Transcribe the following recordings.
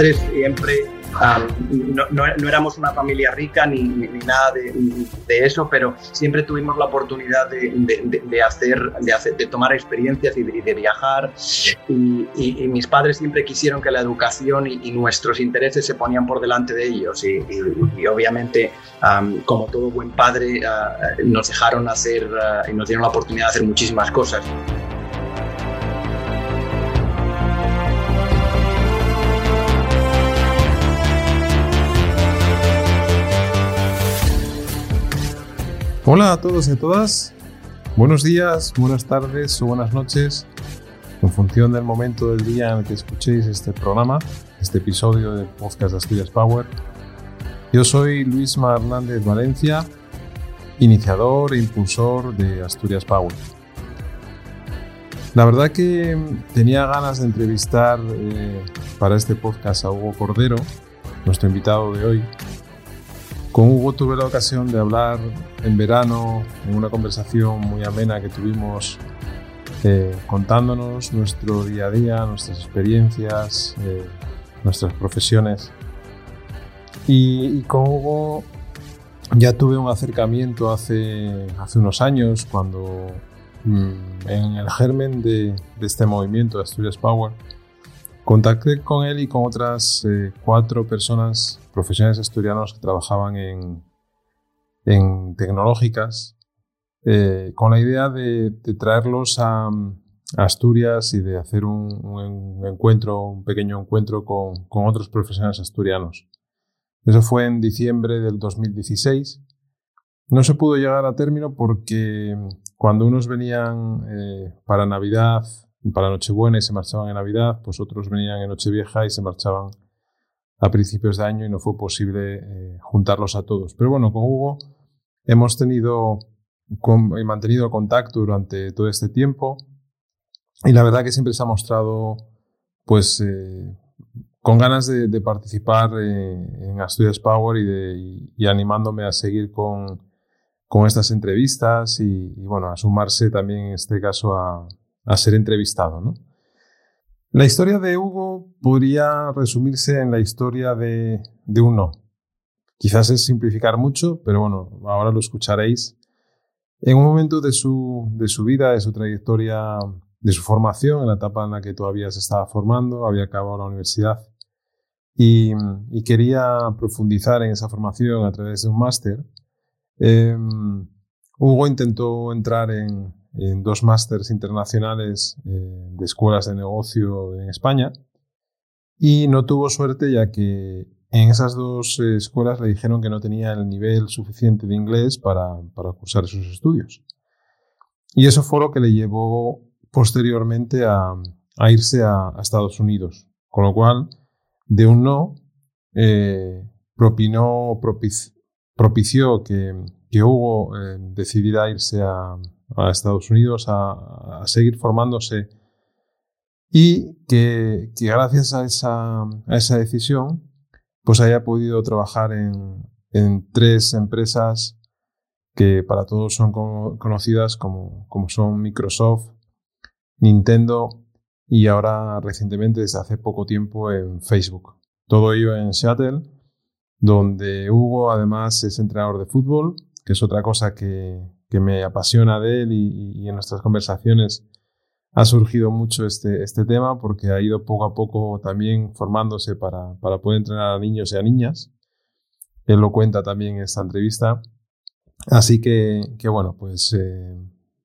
padres siempre no, no, éramos una familia rica ni, ni, nada de, de, eso, pero siempre tuvimos la oportunidad de, de hacer, de, hacer, de tomar experiencias y de, viajar. Y, y, mis padres siempre quisieron que la educación y, nuestros intereses se ponían por delante de ellos. Y, obviamente, como todo buen padre, uh, nos dejaron hacer uh, y nos dieron la oportunidad de hacer muchísimas cosas. Hola a todos y a todas. Buenos días, buenas tardes o buenas noches, en función del momento del día en que escuchéis este programa, este episodio del podcast Asturias Power. Yo soy Luis Hernández Valencia, iniciador e impulsor de Asturias Power. La verdad que tenía ganas de entrevistar eh, para este podcast a Hugo Cordero, nuestro invitado de hoy, con Hugo tuve la ocasión de hablar en verano en una conversación muy amena que tuvimos eh, contándonos nuestro día a día, nuestras experiencias, eh, nuestras profesiones. Y, con Hugo ya tuve un acercamiento hace, hace unos años cuando mm, en el germen de, este movimiento Asturias Power Contacté con él y con otras eh, cuatro personas, profesionales asturianos que trabajaban en, en tecnológicas, eh, con la idea de, traerlos a, Asturias y de hacer un, encuentro, un pequeño encuentro con, con, otros profesionales asturianos. Eso fue en diciembre del 2016. No se pudo llegar a término porque cuando unos venían eh, para Navidad para Nochebuena y se marchaban en Navidad, pues otros venían en Nochevieja y se marchaban a principios de año y no fue posible eh, juntarlos a todos. Pero bueno, con Hugo hemos tenido y mantenido contacto durante todo este tiempo y la verdad que siempre se ha mostrado pues eh, con ganas de, participar eh, en Asturias Power y, de, y, animándome a seguir con, con estas entrevistas y, y, bueno, a sumarse también en este caso a, a ser entrevistado. ¿no? La historia de Hugo podría resumirse en la historia de, de un no. Quizás es simplificar mucho, pero bueno, ahora lo escucharéis. En un momento de su, de su vida, de su trayectoria, de su formación, en la etapa en la que todavía se estaba formando, había acabado la universidad y, quería profundizar en esa formación a través de un máster, eh, Hugo intentó entrar en, en dos másters internacionales eh, de escuelas de negocio en España y no tuvo suerte ya que en esas dos eh, escuelas le dijeron que no tenía el nivel suficiente de inglés para, cursar sus estudios. Y eso fue lo que le llevó posteriormente a, irse a, Estados Unidos. Con lo cual, de un no, eh, propinó, propició que, que Hugo decidiera irse a, a Estados Unidos a, seguir formándose y que, gracias a esa, a esa, decisión pues haya podido trabajar en, en, tres empresas que para todos son conocidas como, como son Microsoft, Nintendo y ahora recientemente desde hace poco tiempo en Facebook. Todo ello en Seattle, donde Hugo además es entrenador de fútbol, que es otra cosa que, que me apasiona de él y, en nuestras conversaciones ha surgido mucho este, este tema porque ha ido poco a poco también formándose para, para poder entrenar a niños y a niñas. Él lo cuenta también en esta entrevista. Así que, que bueno, pues eh,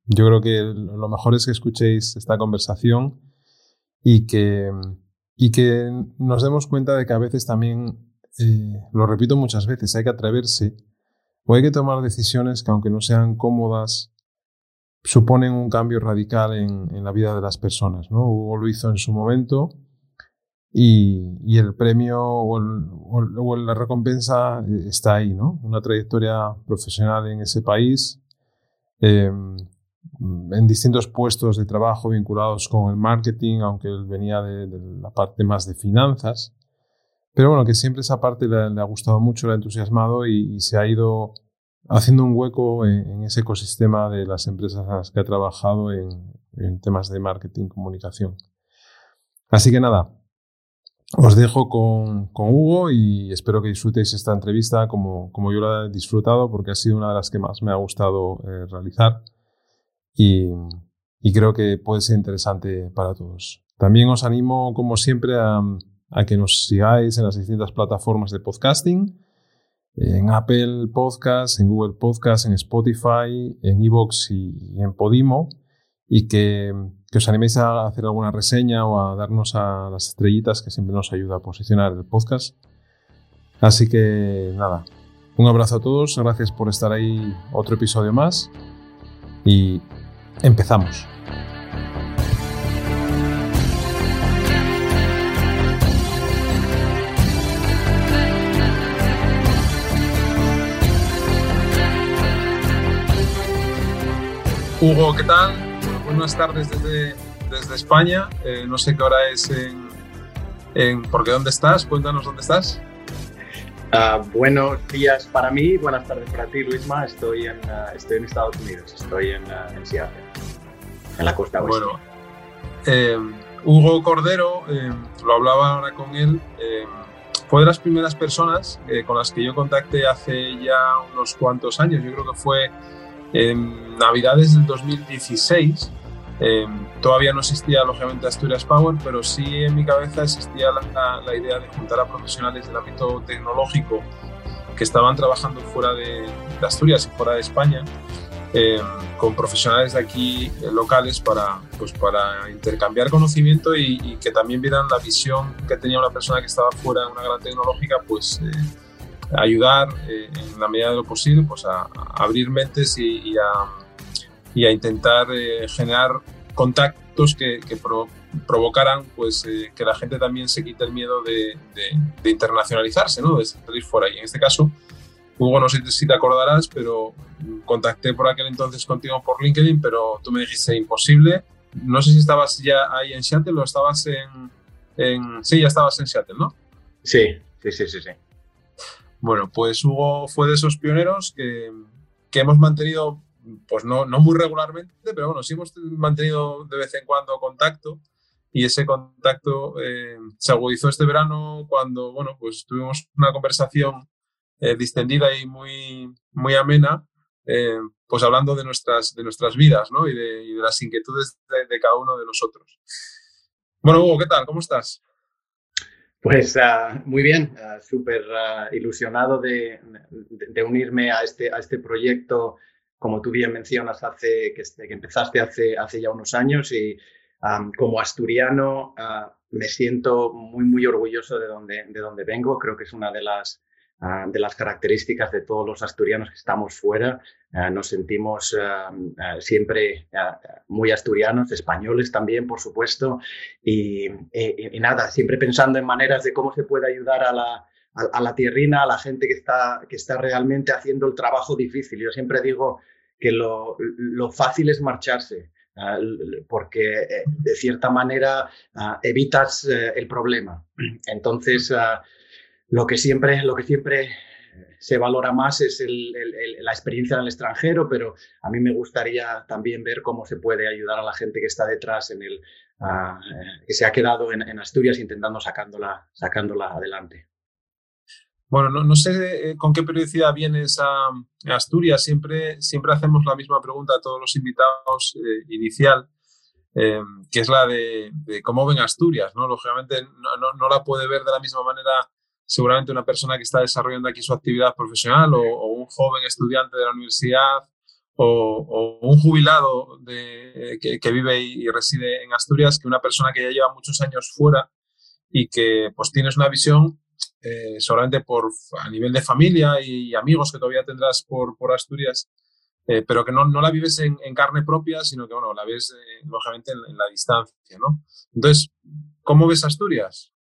yo creo que lo mejor es que escuchéis esta conversación y que, y que nos demos cuenta de que a veces también, eh, lo repito muchas veces, hay que atreverse o hay que tomar decisiones que aunque no sean cómodas, suponen un cambio radical en, la vida de las personas. ¿no? Hugo lo hizo en su momento y, el premio o, la recompensa está ahí, ¿no? Una trayectoria profesional en ese país, em, en distintos puestos de trabajo vinculados con el marketing, aunque él venía de la parte más de finanzas. Pero bueno, que siempre esa parte le, ha gustado mucho, le ha entusiasmado y, se ha ido haciendo un hueco en, ese ecosistema de las empresas a las que ha trabajado en, temas de marketing, comunicación. Así que nada, os dejo con, Hugo y espero que disfrutéis esta entrevista como, como, yo la he disfrutado porque ha sido una de las que más me ha gustado eh, realizar y, creo que puede ser interesante para todos. También os animo, como siempre, a, a que nos sigáis en las distintas plataformas de podcasting, en Apple Podcasts, en Google Podcasts, en Spotify, en Evox y en Podimo y que, os animéis a hacer alguna reseña o a darnos a las estrellitas que siempre nos ayuda a posicionar el podcast. Así que nada, un abrazo a todos, gracias por estar ahí otro episodio más y empezamos. Hugo, ¿qué tal? buenas tardes desde, desde España. Eh, no sé qué hora es en, en, porque ¿dónde estás? Cuéntanos dónde estás. Uh, buenos días para mí, buenas tardes para ti, Luisma. Estoy en, uh, estoy en Estados Unidos, estoy en, uh, en, Seattle, en la costa oeste. Bueno, eh, Hugo Cordero, eh, lo hablaba ahora con él, fue de las primeras personas con las que yo contacté hace ya unos cuantos años. Yo creo que fue en Navidades del 2016 Em, todavía no existía lógicamente Asturias Power, pero sí en mi cabeza existía la, idea de juntar a profesionales del ámbito tecnológico que estaban trabajando fuera de, Asturias y fuera de España, em, con profesionales de aquí eh, locales para, pues, para intercambiar conocimiento y, que también vieran la visión que tenía una persona que estaba fuera de una gran tecnológica, pues eh, ayudar eh, en la medida de lo posible pues, a, abrir mentes y a y a intentar eh, generar contactos que, provocaran pues, eh, que la gente también se quite el miedo de, internacionalizarse, ¿no? de salir fuera. Y en este caso, Hugo, no sé si te acordarás, pero contacté por aquel entonces contigo por LinkedIn, pero tú me dijiste imposible. No sé si estabas ya ahí en Seattle o estabas en, en... Sí, ya estabas en Seattle, ¿no? Sí, sí, sí, sí. sí. Bueno, pues Hugo fue de esos pioneros que, hemos mantenido pues no, no muy regularmente, pero bueno, sí hemos mantenido de vez en cuando contacto y ese contacto eh, se agudizó este verano cuando, bueno, pues tuvimos una conversación eh, distendida y muy, muy amena, eh, pues hablando de nuestras, de nuestras vidas, ¿no? Y de, las inquietudes de, cada uno de nosotros. Bueno, Hugo, ¿qué tal? ¿Cómo estás? Pues ah, muy bien, ah, súper ah, ilusionado de, unirme a este, a este proyecto como tú bien mencionas, hace, que, que empezaste hace, hace ya unos años y como asturiano me siento muy, muy orgulloso de donde, de donde vengo. Creo que es una de las, ah, de las características de todos los asturianos que estamos fuera. Ah, nos sentimos siempre muy asturianos, españoles también, por supuesto. Y, nada, siempre pensando en maneras de cómo se puede ayudar a la, a, la tierrina, a la gente que está, que está realmente haciendo el trabajo difícil. Yo siempre digo que lo, fácil es marcharse, ah, porque eh, de cierta manera ah, evitas eh, el problema. Entonces, ah, lo, que siempre, lo que siempre se valora más es la experiencia en el extranjero, pero a mí me gustaría también ver cómo se puede ayudar a la gente que está detrás, en el, que se ha quedado en, Asturias intentando sacándola, sacándola adelante. Bueno, no, sé eh, con qué periodicidad vienes a, Asturias. Siempre, siempre hacemos la misma pregunta a todos los invitados eh, inicial, eh, que es la de, cómo ven Asturias. ¿no? Lógicamente no, la puede ver de la misma manera seguramente una persona que está desarrollando aquí su actividad profesional o, un joven estudiante de la universidad o, un jubilado que, vive y, reside en Asturias que una persona que ya lleva muchos años fuera y que pues tienes una visión eh, solamente por, a nivel de familia y amigos que todavía tendrás por, por Asturias, eh, pero que no, no, la vives en, carne propia, sino que bueno, la ves eh, lógicamente en, la distancia. ¿no? Entonces, ¿cómo ves Asturias?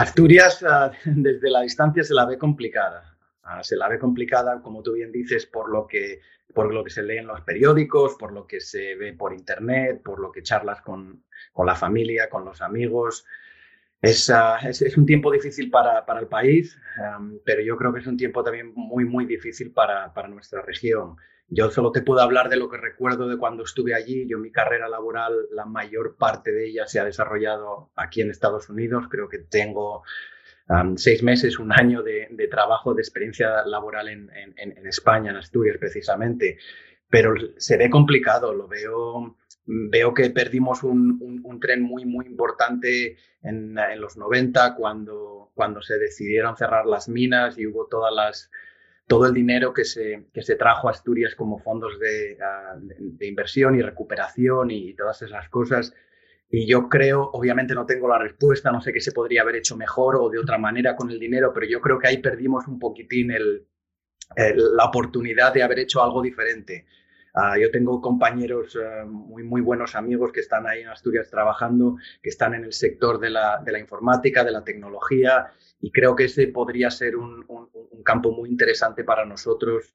Asturias ah, desde la distancia se la ve complicada. Ah, se la ve complicada, como tú bien dices, por lo que por lo que se lee en los periódicos, por lo que se ve por internet, por lo que charlas con, con la familia, con los amigos. Es, es, un tiempo difícil para, para el país, pero yo creo que es un tiempo también muy, muy difícil para, para nuestra región. yo solo te puedo hablar de lo que recuerdo de cuando estuve allí. Yo mi carrera laboral, la mayor parte de ella se ha desarrollado aquí en Estados Unidos. Creo que tengo seis meses, un año de, trabajo, de experiencia laboral en, España, en Asturias precisamente. Pero se ve complicado, lo veo, veo que perdimos un, tren muy, muy importante en, los 90 cuando, cuando se decidieron cerrar las minas y hubo todas las todo el dinero que se, que se trajo a Asturias como fondos de, de, inversión y recuperación y todas esas cosas. Y yo creo, obviamente no tengo la respuesta, no sé qué se podría haber hecho mejor o de otra manera con el dinero, pero yo creo que ahí perdimos un poquitín el, la oportunidad de haber hecho algo diferente. Ah, yo tengo compañeros, ah, muy, muy buenos amigos que están ahí en Asturias trabajando, que están en el sector de la, de la informática, de la tecnología, y creo que ese podría ser un, campo muy interesante para nosotros.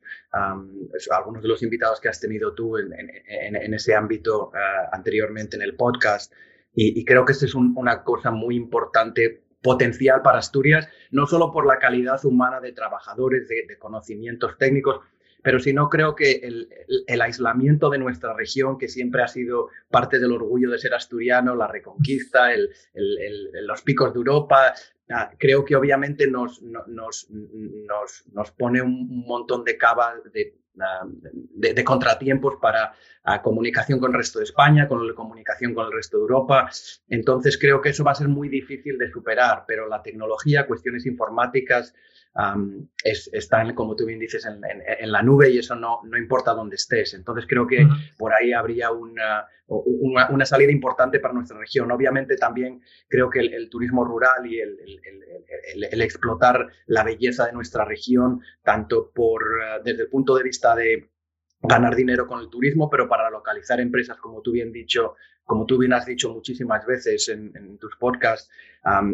algunos de los invitados que has tenido tú en, ese ámbito ah, anteriormente en el podcast. Y, creo que esa es una cosa muy importante potencial para Asturias, no solo por la calidad humana de trabajadores, de, conocimientos técnicos, pero sino creo que el, aislamiento de nuestra región, que siempre ha sido parte del orgullo de ser asturiano, la reconquista, los picos de Europa, Ah, creo que obviamente nos, nos, nos, pone un montón de cabas, ah, de, de, contratiempos para la comunicación con el resto de España, con la comunicación con el resto de Europa. Entonces creo que eso va a ser muy difícil de superar, pero la tecnología, cuestiones informáticas, están, como tú bien dices, en, la nube y eso no, no importa dónde estés. Entonces creo que por ahí habría una, una, salida importante para nuestra región. Obviamente también creo que el, turismo rural y el, el, explotar la belleza de nuestra región, tanto por, eh, desde el punto de vista de ganar dinero con el turismo, pero para localizar empresas, como tú bien dicho, como tú bien has dicho muchísimas veces en, tus podcasts,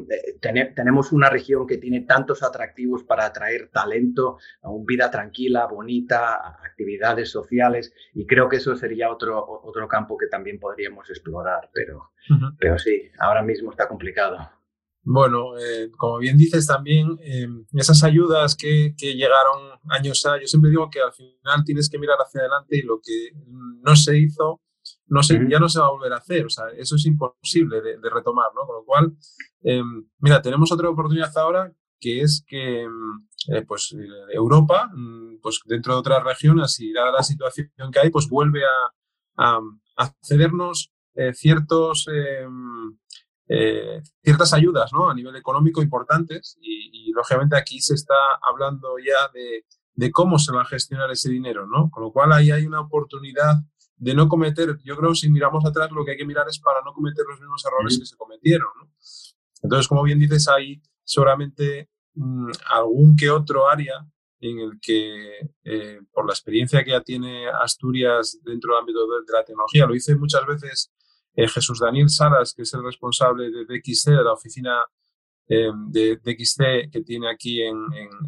eh, tenemos una región que tiene tantos atractivos para atraer talento, a una vida tranquila, bonita, actividades sociales, y creo que eso sería otro, otro campo que también podríamos explorar, pero, pero sí, ahora mismo está complicado. Bueno, eh, como bien dices también, eh, esas ayudas que, que, llegaron años a, yo siempre digo que al final tienes que mirar hacia adelante y lo que no se hizo, no se, ya no se va a volver a hacer. O sea, eso es imposible de, retomar, ¿no? Con lo cual, eh, mira, tenemos otra oportunidad ahora que es que pues Europa, mm, pues dentro de otras regiones y dada la situación que hay, pues vuelve a, a, a cedernos ciertos eh, ciertas ayudas ¿no? a nivel económico importantes y, lógicamente aquí se está hablando ya de, de, cómo se va a gestionar ese dinero, ¿no? Con lo cual ahí hay una oportunidad de no cometer, yo creo si miramos atrás lo que hay que mirar es para no cometer los mismos errores que se cometieron, ¿no? Entonces, como bien dices, hay seguramente mm, algún que otro área en el que, eh, por la experiencia que ya tiene Asturias dentro del ámbito de, de la tecnología, lo hice muchas veces eh, Jesús Daniel Saras, que es el responsable de DXC, de la oficina em, de DXC que tiene aquí en,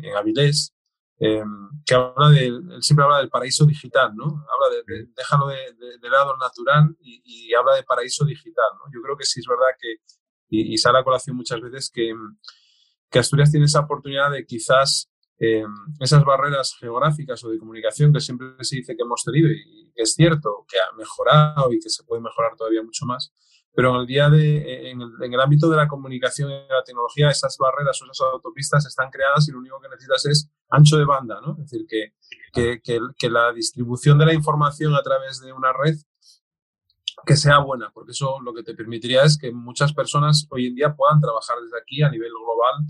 en, Avilés, em, que habla él siempre habla del paraíso digital, ¿no? Habla de, déjalo de, lado natural y, habla de paraíso digital, ¿no? Yo creo que sí es verdad que, y, sale a colación muchas veces, que, que Asturias tiene esa oportunidad de quizás eh, esas barreras geográficas o de comunicación que siempre se dice que hemos tenido y es cierto, que ha mejorado y que se puede mejorar todavía mucho más, pero en el, día de, en el, ámbito de la comunicación y la tecnología, esas barreras o esas autopistas están creadas y lo único que necesitas es ancho de banda, ¿no? Es decir, que, que, que, que la distribución de la información a través de una red que sea buena, porque eso lo que te permitiría es que muchas personas hoy en día puedan trabajar desde aquí a nivel global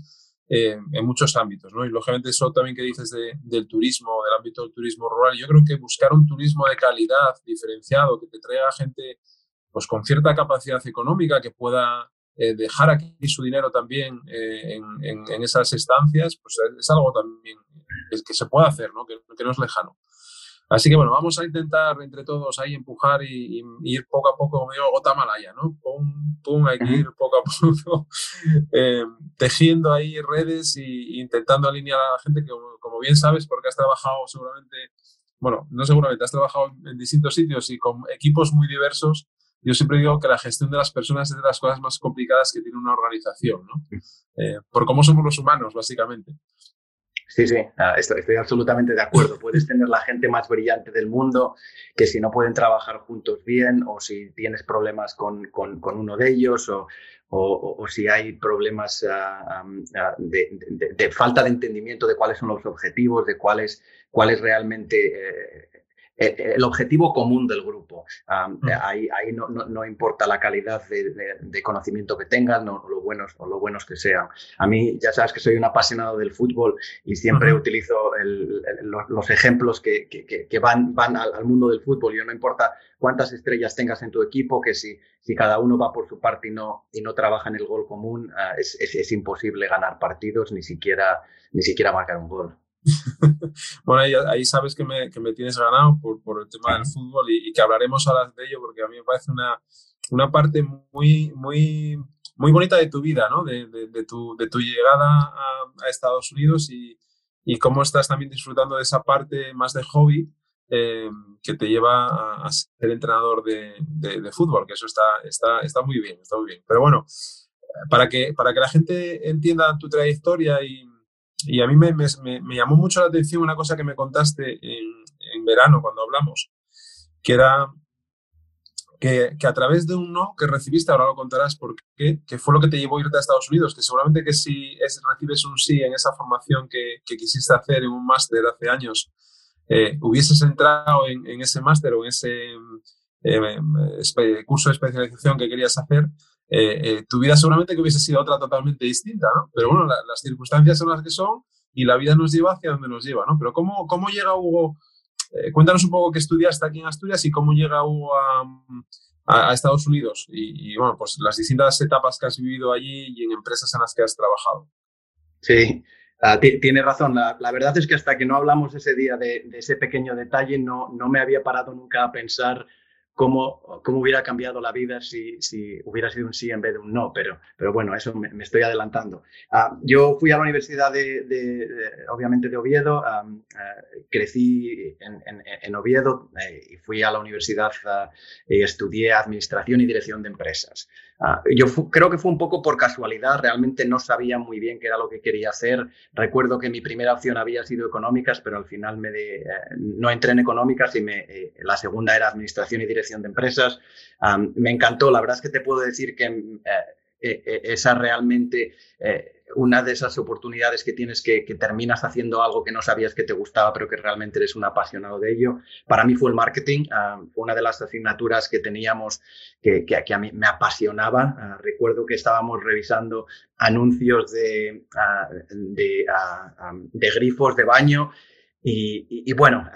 eh, en muchos ámbitos, ¿no? Y lógicamente eso también que dices del turismo, del ámbito del turismo rural, yo creo que buscar un turismo de calidad, diferenciado, que te traiga gente pues con cierta capacidad económica, que pueda eh, dejar aquí su dinero también eh, en, en, esas estancias, pues es algo también que, se puede hacer, ¿no? Que, que no es lejano. Así que bueno, vamos a intentar entre todos ahí empujar y, ir poco a poco, como digo, gota malaya, ¿no? Pum, pum, hay que ir poco a poco eh, tejiendo ahí redes e intentando alinear a la gente que, como, bien sabes, porque has trabajado seguramente, bueno, no seguramente, has trabajado en distintos sitios y con equipos muy diversos. Yo siempre digo que la gestión de las personas es de las cosas más complicadas que tiene una organización, ¿no? Eh, por cómo somos los humanos, básicamente. Sí, sí, ah, estoy, absolutamente de acuerdo. Puedes tener la gente más brillante del mundo, que si no pueden trabajar juntos bien, o si tienes problemas con, uno de ellos, o, si hay problemas ah, ah, de, falta de entendimiento de cuáles son los objetivos, de cuáles cuál realmente eh, eh, eh, el objetivo común del grupo. Mm. Ahí, ahí no, no, importa la calidad de, conocimiento que tengan o lo buenos o lo buenos que sean. A mí ya sabes que soy un apasionado del fútbol y siempre utilizo los, ejemplos que, que, van, van al, mundo del fútbol. Yo no importa cuántas estrellas tengas en tu equipo, que si, si cada uno va por su parte y no, y no trabaja en el gol común, ah, es, es, es imposible ganar partidos, ni siquiera, ni siquiera marcar un gol. Bueno, ahí, sabes que me, que me, tienes ganado por, por el tema del fútbol y, que hablaremos ahora de ello porque a mí me parece una, una parte muy, muy, muy bonita de tu vida, ¿no? de, de, tu, de tu, llegada a, a Estados Unidos y, y, cómo estás también disfrutando de esa parte más de hobby eh, que te lleva a, ser entrenador de, de, fútbol, que eso está, está, está muy bien, está muy bien. Pero bueno, para que, para que la gente entienda tu trayectoria y y a mí me, me, llamó mucho la atención una cosa que me contaste en, en verano cuando hablamos, que era que, que, a través de un no que recibiste, ahora lo contarás por qué, que fue lo que te llevó a irte a Estados Unidos, que seguramente que si es, recibes un sí en esa formación que, que quisiste hacer en un máster hace años, eh, hubieses entrado en, en ese máster o en ese eh, curso de especialización que querías hacer, eh, eh, tu vida seguramente que hubiese sido otra totalmente distinta, ¿no? Pero bueno, las circunstancias son las que son y la vida nos lleva hacia donde nos lleva, ¿no? Pero ¿cómo, cómo llega Hugo? Eh, cuéntanos un poco qué estudiaste aquí en Asturias y cómo llega Hugo a, Estados Unidos y, bueno, pues las distintas etapas que has vivido allí y en empresas en las que has trabajado. Sí, uh, tiene razón. La, verdad es que hasta que no hablamos ese día de, de, ese pequeño detalle, no, no me había parado nunca a pensar cómo, cómo hubiera cambiado la vida si, si, hubiera sido un sí en vez de un no, pero, pero bueno, eso me, estoy adelantando. Ah, yo fui a la Universidad de, obviamente, de Oviedo, ah, crecí en, en, Oviedo eh, y fui a la universidad ah, y estudié Administración y Dirección de Empresas. yo creo que fue un poco por casualidad, realmente no sabía muy bien qué era lo que quería hacer. Recuerdo que mi primera opción había sido económicas, pero al final me eh, no entré en económicas y me, eh, la segunda era Administración y Dirección de empresas. me encantó, la verdad es que te puedo decir que eh, eh, eh, esa realmente una de esas oportunidades que tienes que, terminas haciendo algo que no sabías que te gustaba, pero que realmente eres un apasionado de ello. Para mí fue el marketing, fue una de las asignaturas que teníamos que, que, a mí me apasionaba. recuerdo que estábamos revisando anuncios de, de, de grifos de baño y, bueno,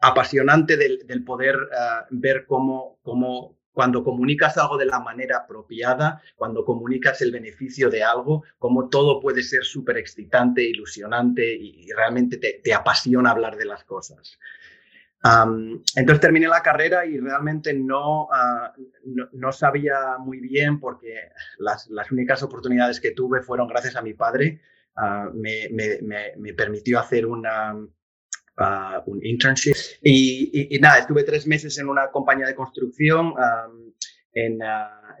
apasionante del, poder eh, ver cómo, cómo, cuando comunicas algo de la manera apropiada, cuando comunicas el beneficio de algo, cómo todo puede ser súper excitante, ilusionante y, realmente te, apasiona hablar de las cosas. entonces terminé la carrera y realmente no, ah, no, sabía muy bien porque las, las, únicas oportunidades que tuve fueron gracias a mi padre. Ah, me, me, me, permitió hacer una, un internship. Y, nada, estuve tres meses en una compañía de construcción, en, uh,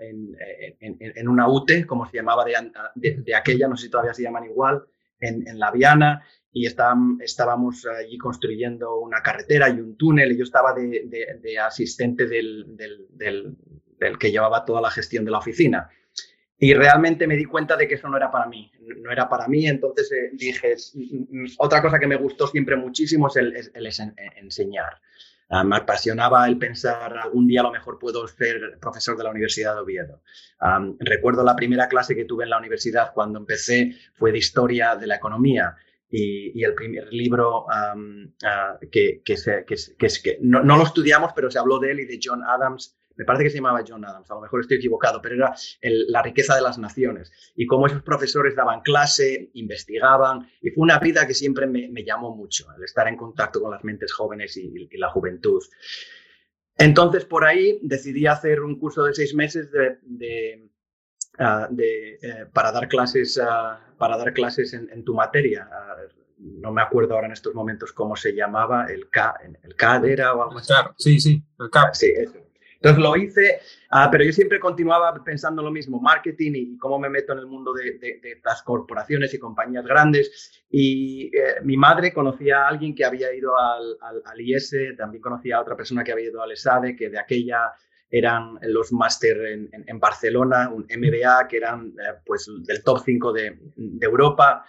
en, en, en, una UTE, como se llamaba de, de, aquella, no sé si todavía se llaman igual, en, La Viana, y estábamos allí construyendo una carretera y un túnel, y yo estaba de, de asistente del, del, del, del que llevaba toda la gestión de la oficina. Y realmente me di cuenta de que eso no era para mí, no era para mí, entonces eh, dije, otra cosa que me gustó siempre muchísimo es el, eh, enseñar. Ah, me apasionaba el pensar, algún día a lo mejor puedo ser profesor de la Universidad de Oviedo. recuerdo la primera clase que tuve en la universidad cuando empecé fue de historia de la economía. Y, el primer libro ah, que, que, que, que, no, no, lo estudiamos, pero se habló de él y de John Adams, me parece que se llamaba John Adams, a lo mejor estoy equivocado, pero era la riqueza de las naciones y cómo esos profesores daban clase, investigaban y fue una vida que siempre me, llamó mucho, el estar en contacto con las mentes jóvenes y, la juventud. Entonces, por ahí decidí hacer un curso de seis meses de, ah, eh, para dar clases, ah, para dar clases en, tu materia. Ah, no me acuerdo ahora en estos momentos cómo se llamaba, el, K, el CAD era o algo así. Claro, sí, sí, el CAD. Sí, eso. Entonces lo hice, ah, pero yo siempre continuaba pensando lo mismo, marketing y, cómo me meto en el mundo de, de, las corporaciones y compañías grandes. Y eh, mi madre conocía a alguien que había ido al, al, IS, también conocía a otra persona que había ido al ESADE, que de aquella eran los máster en, en, Barcelona, un MBA, que eran eh, pues del top 5 de, de Europa.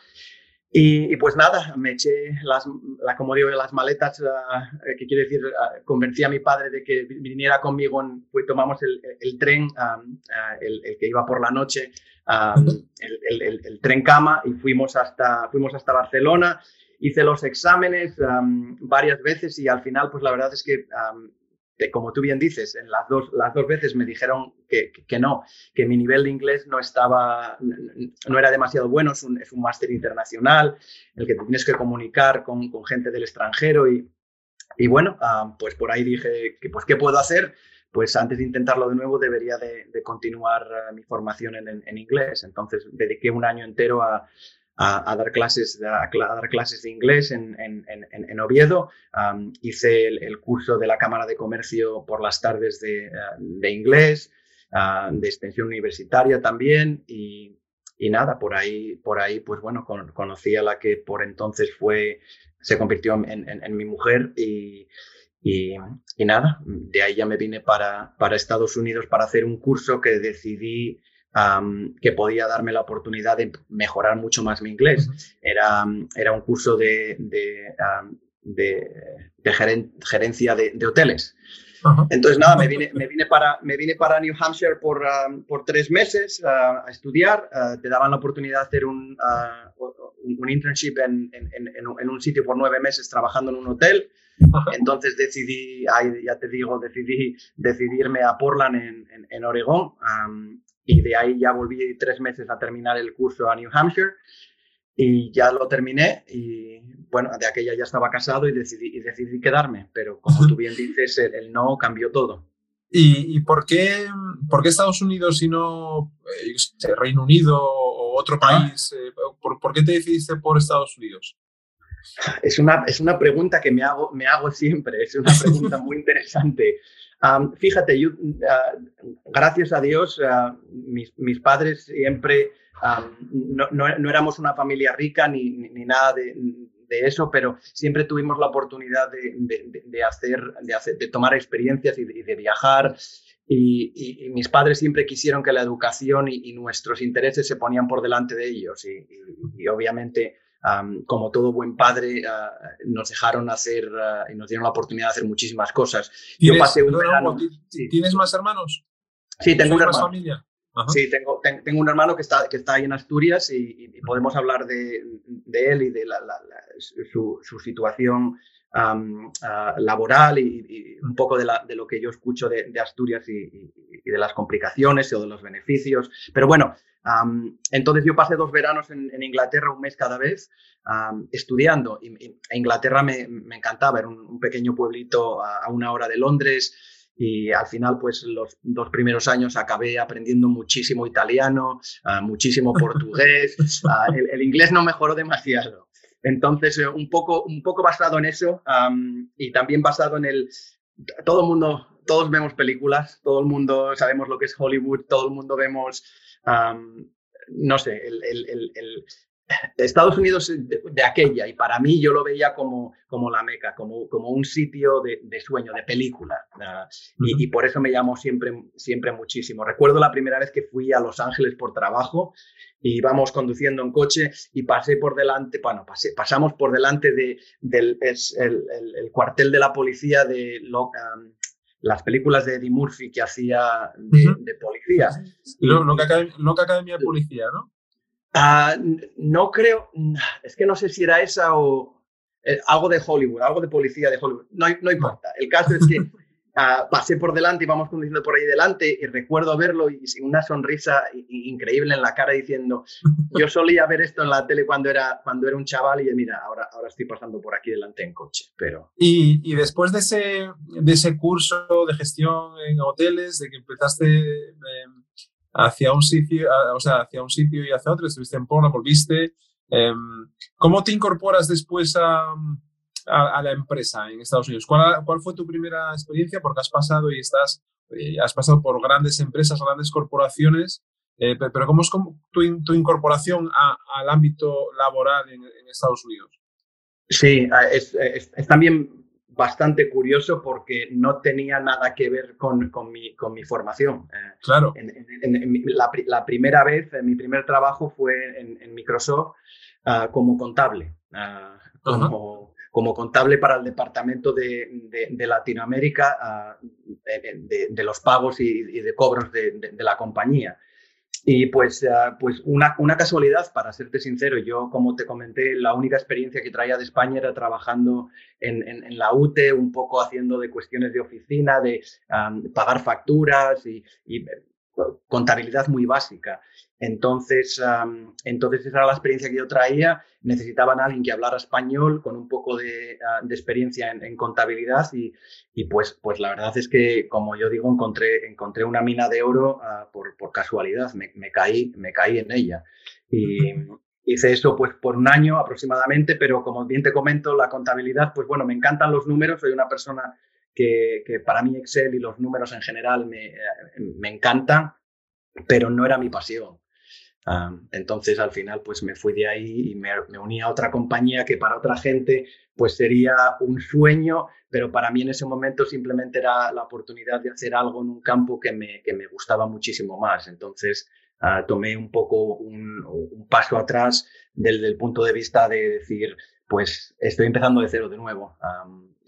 Y, pues nada, me eché las, la, como digo, las maletas, uh, que quiere decir, uh, convencí a mi padre de que viniera conmigo, en, pues tomamos el, el tren, um, el, el, que iba por la noche, um, el, el, tren cama y fuimos hasta, fuimos hasta Barcelona. Hice los exámenes um, varias veces y al final, pues la verdad es que como tú bien dices, en las dos, las dos veces me dijeron que, que, no, que mi nivel de inglés no estaba, no era demasiado bueno, es un, es un máster internacional, el que tienes que comunicar con, con gente del extranjero y, y bueno, ah, pues por ahí dije, que, pues, ¿qué puedo hacer? Pues antes de intentarlo de nuevo debería de, de continuar ah, mi formación en, en, inglés. Entonces dediqué un año entero a, a, dar, clases, a, dar clases de inglés en, en, en Oviedo. hice el, curso de la Cámara de Comercio por las tardes de, de inglés, de extensión universitaria también. Y, y, nada, por ahí, por ahí, pues bueno, conocí a la que por entonces fue, se convirtió en, mi mujer y, y, y, nada, de ahí ya me vine para, para Estados Unidos para hacer un curso que decidí que podía darme la oportunidad de mejorar mucho más mi inglés. Era, era un curso de, de, de, gerencia de, hoteles. Entonces, nada, me vine, me, vine para, me vine para New Hampshire por, por tres meses a estudiar. te daban la oportunidad de hacer un, un internship en, en, en, un sitio por nueve meses trabajando en un hotel. Entonces decidí, ya te digo, decidí decidirme a Portland en, en, Oregón y de ahí ya volví tres meses a terminar el curso a New Hampshire y ya lo terminé y bueno, de aquella ya estaba casado y decidí, y decidí quedarme, pero como tú bien dices, el, no cambió todo. ¿Y, por, qué, por, qué, Estados Unidos y no eh, Reino Unido o otro ah. país? Eh, ¿por, ¿por, qué te decidiste por Estados Unidos? Es una, es una pregunta que me hago, me hago siempre, es una pregunta muy interesante fíjate, ah, gracias a Dios, ah, mis, mis, padres siempre, no, no, éramos una familia rica ni, ni, nada de, de, eso, pero siempre tuvimos la oportunidad de, de, de, hacer, de tomar experiencias y de, viajar. Y, y, mis padres siempre quisieron que la educación y, nuestros intereses se ponían por delante de ellos. y obviamente como todo buen padre, ah, nos dejaron hacer ah, y nos dieron la oportunidad de hacer muchísimas cosas. Yo pasé un verano, ¿Tienes más hermanos? Sí, tengo un hermano. Familia? Sí, tengo, tengo un hermano que está, que está ahí en Asturias y, podemos hablar de, de, él y de la, su, su, situación ah, laboral y, un poco de, la, de, lo que yo escucho de, Asturias y, de las complicaciones o de los beneficios. Pero bueno, entonces yo pasé dos veranos en, Inglaterra, un mes cada vez, estudiando. Y, Inglaterra me, encantaba, era un, pequeño pueblito a, una hora de Londres. Y al final, pues los dos primeros años acabé aprendiendo muchísimo italiano, ah, muchísimo portugués. Ah, el, inglés no mejoró demasiado. Entonces, eh, un, poco, un poco basado en eso y también basado en el... Todo el mundo, todos vemos películas, todo el mundo sabemos lo que es Hollywood, todo el mundo vemos no sé, el, Estados Unidos de, aquella, y para mí yo lo veía como, como la meca, como, como un sitio de, sueño, de película. y, por eso me llamó siempre, siempre muchísimo. Recuerdo la primera vez que fui a Los Ángeles por trabajo y íbamos conduciendo en coche y pasé por delante, bueno, pasé, pasamos por delante de, del el, cuartel de la policía de las películas de Eddie Murphy que hacía de, policía. Loca, Academia de Policía, ¿no? Ah, no creo, es que no sé si era esa o eh, algo de Hollywood, algo de policía de Hollywood. No, no importa. El caso es que Ah, pasé por delante, y íbamos conduciendo por ahí delante y recuerdo verlo y una sonrisa increíble en la cara diciendo, yo solía ver esto en la tele cuando era, cuando era un chaval y mira, ahora, ahora estoy pasando por aquí delante en coche. Pero... Y, y después de ese, de ese curso de gestión en hoteles, de que empezaste em, hacia un sitio, o sea, hacia un sitio y hacia otro, estuviste en Pona, volviste, em, ¿cómo te incorporas después a a, la empresa en Estados Unidos. ¿Cuál, ¿Cuál, fue tu primera experiencia? Porque has pasado y estás has pasado por grandes empresas, grandes corporaciones, pero ¿cómo es tu, incorporación al ámbito laboral en, Estados Unidos? Sí, es, también bastante curioso porque no tenía nada que ver con, con, mi, con mi, formación. Claro. la, primera vez, mi primer trabajo fue en, Microsoft ah, como contable. Ah, como, como contable para el departamento de, Latinoamérica ah, de, los pagos y, de cobros de, la compañía. Y pues, ah, pues una, una, casualidad, para serte sincero, yo como te comenté, la única experiencia que traía de España era trabajando en, en, la UTE, un poco haciendo de cuestiones de oficina, de ah, pagar facturas y contabilidad muy básica. Entonces, entonces esa era la experiencia que yo traía. Necesitaban a alguien que hablara español con un poco de, ah, experiencia en, contabilidad y, y, pues, pues la verdad es que, como yo digo, encontré, encontré una mina de oro ah, por, por, casualidad. Me, me, caí, me caí en ella. Y hice eso pues por un año aproximadamente, pero como bien te comento, la contabilidad, pues bueno, me encantan los números. Soy una persona que, para mí Excel y los números en general me, me encantan, pero no era mi pasión entonces al final pues me fui de ahí y me, uní a otra compañía que para otra gente pues sería un sueño, pero para mí en ese momento simplemente era la oportunidad de hacer algo en un campo que me, que me gustaba muchísimo más. Entonces ah, tomé un poco un, paso atrás desde el punto de vista de decir pues estoy empezando de cero de nuevo,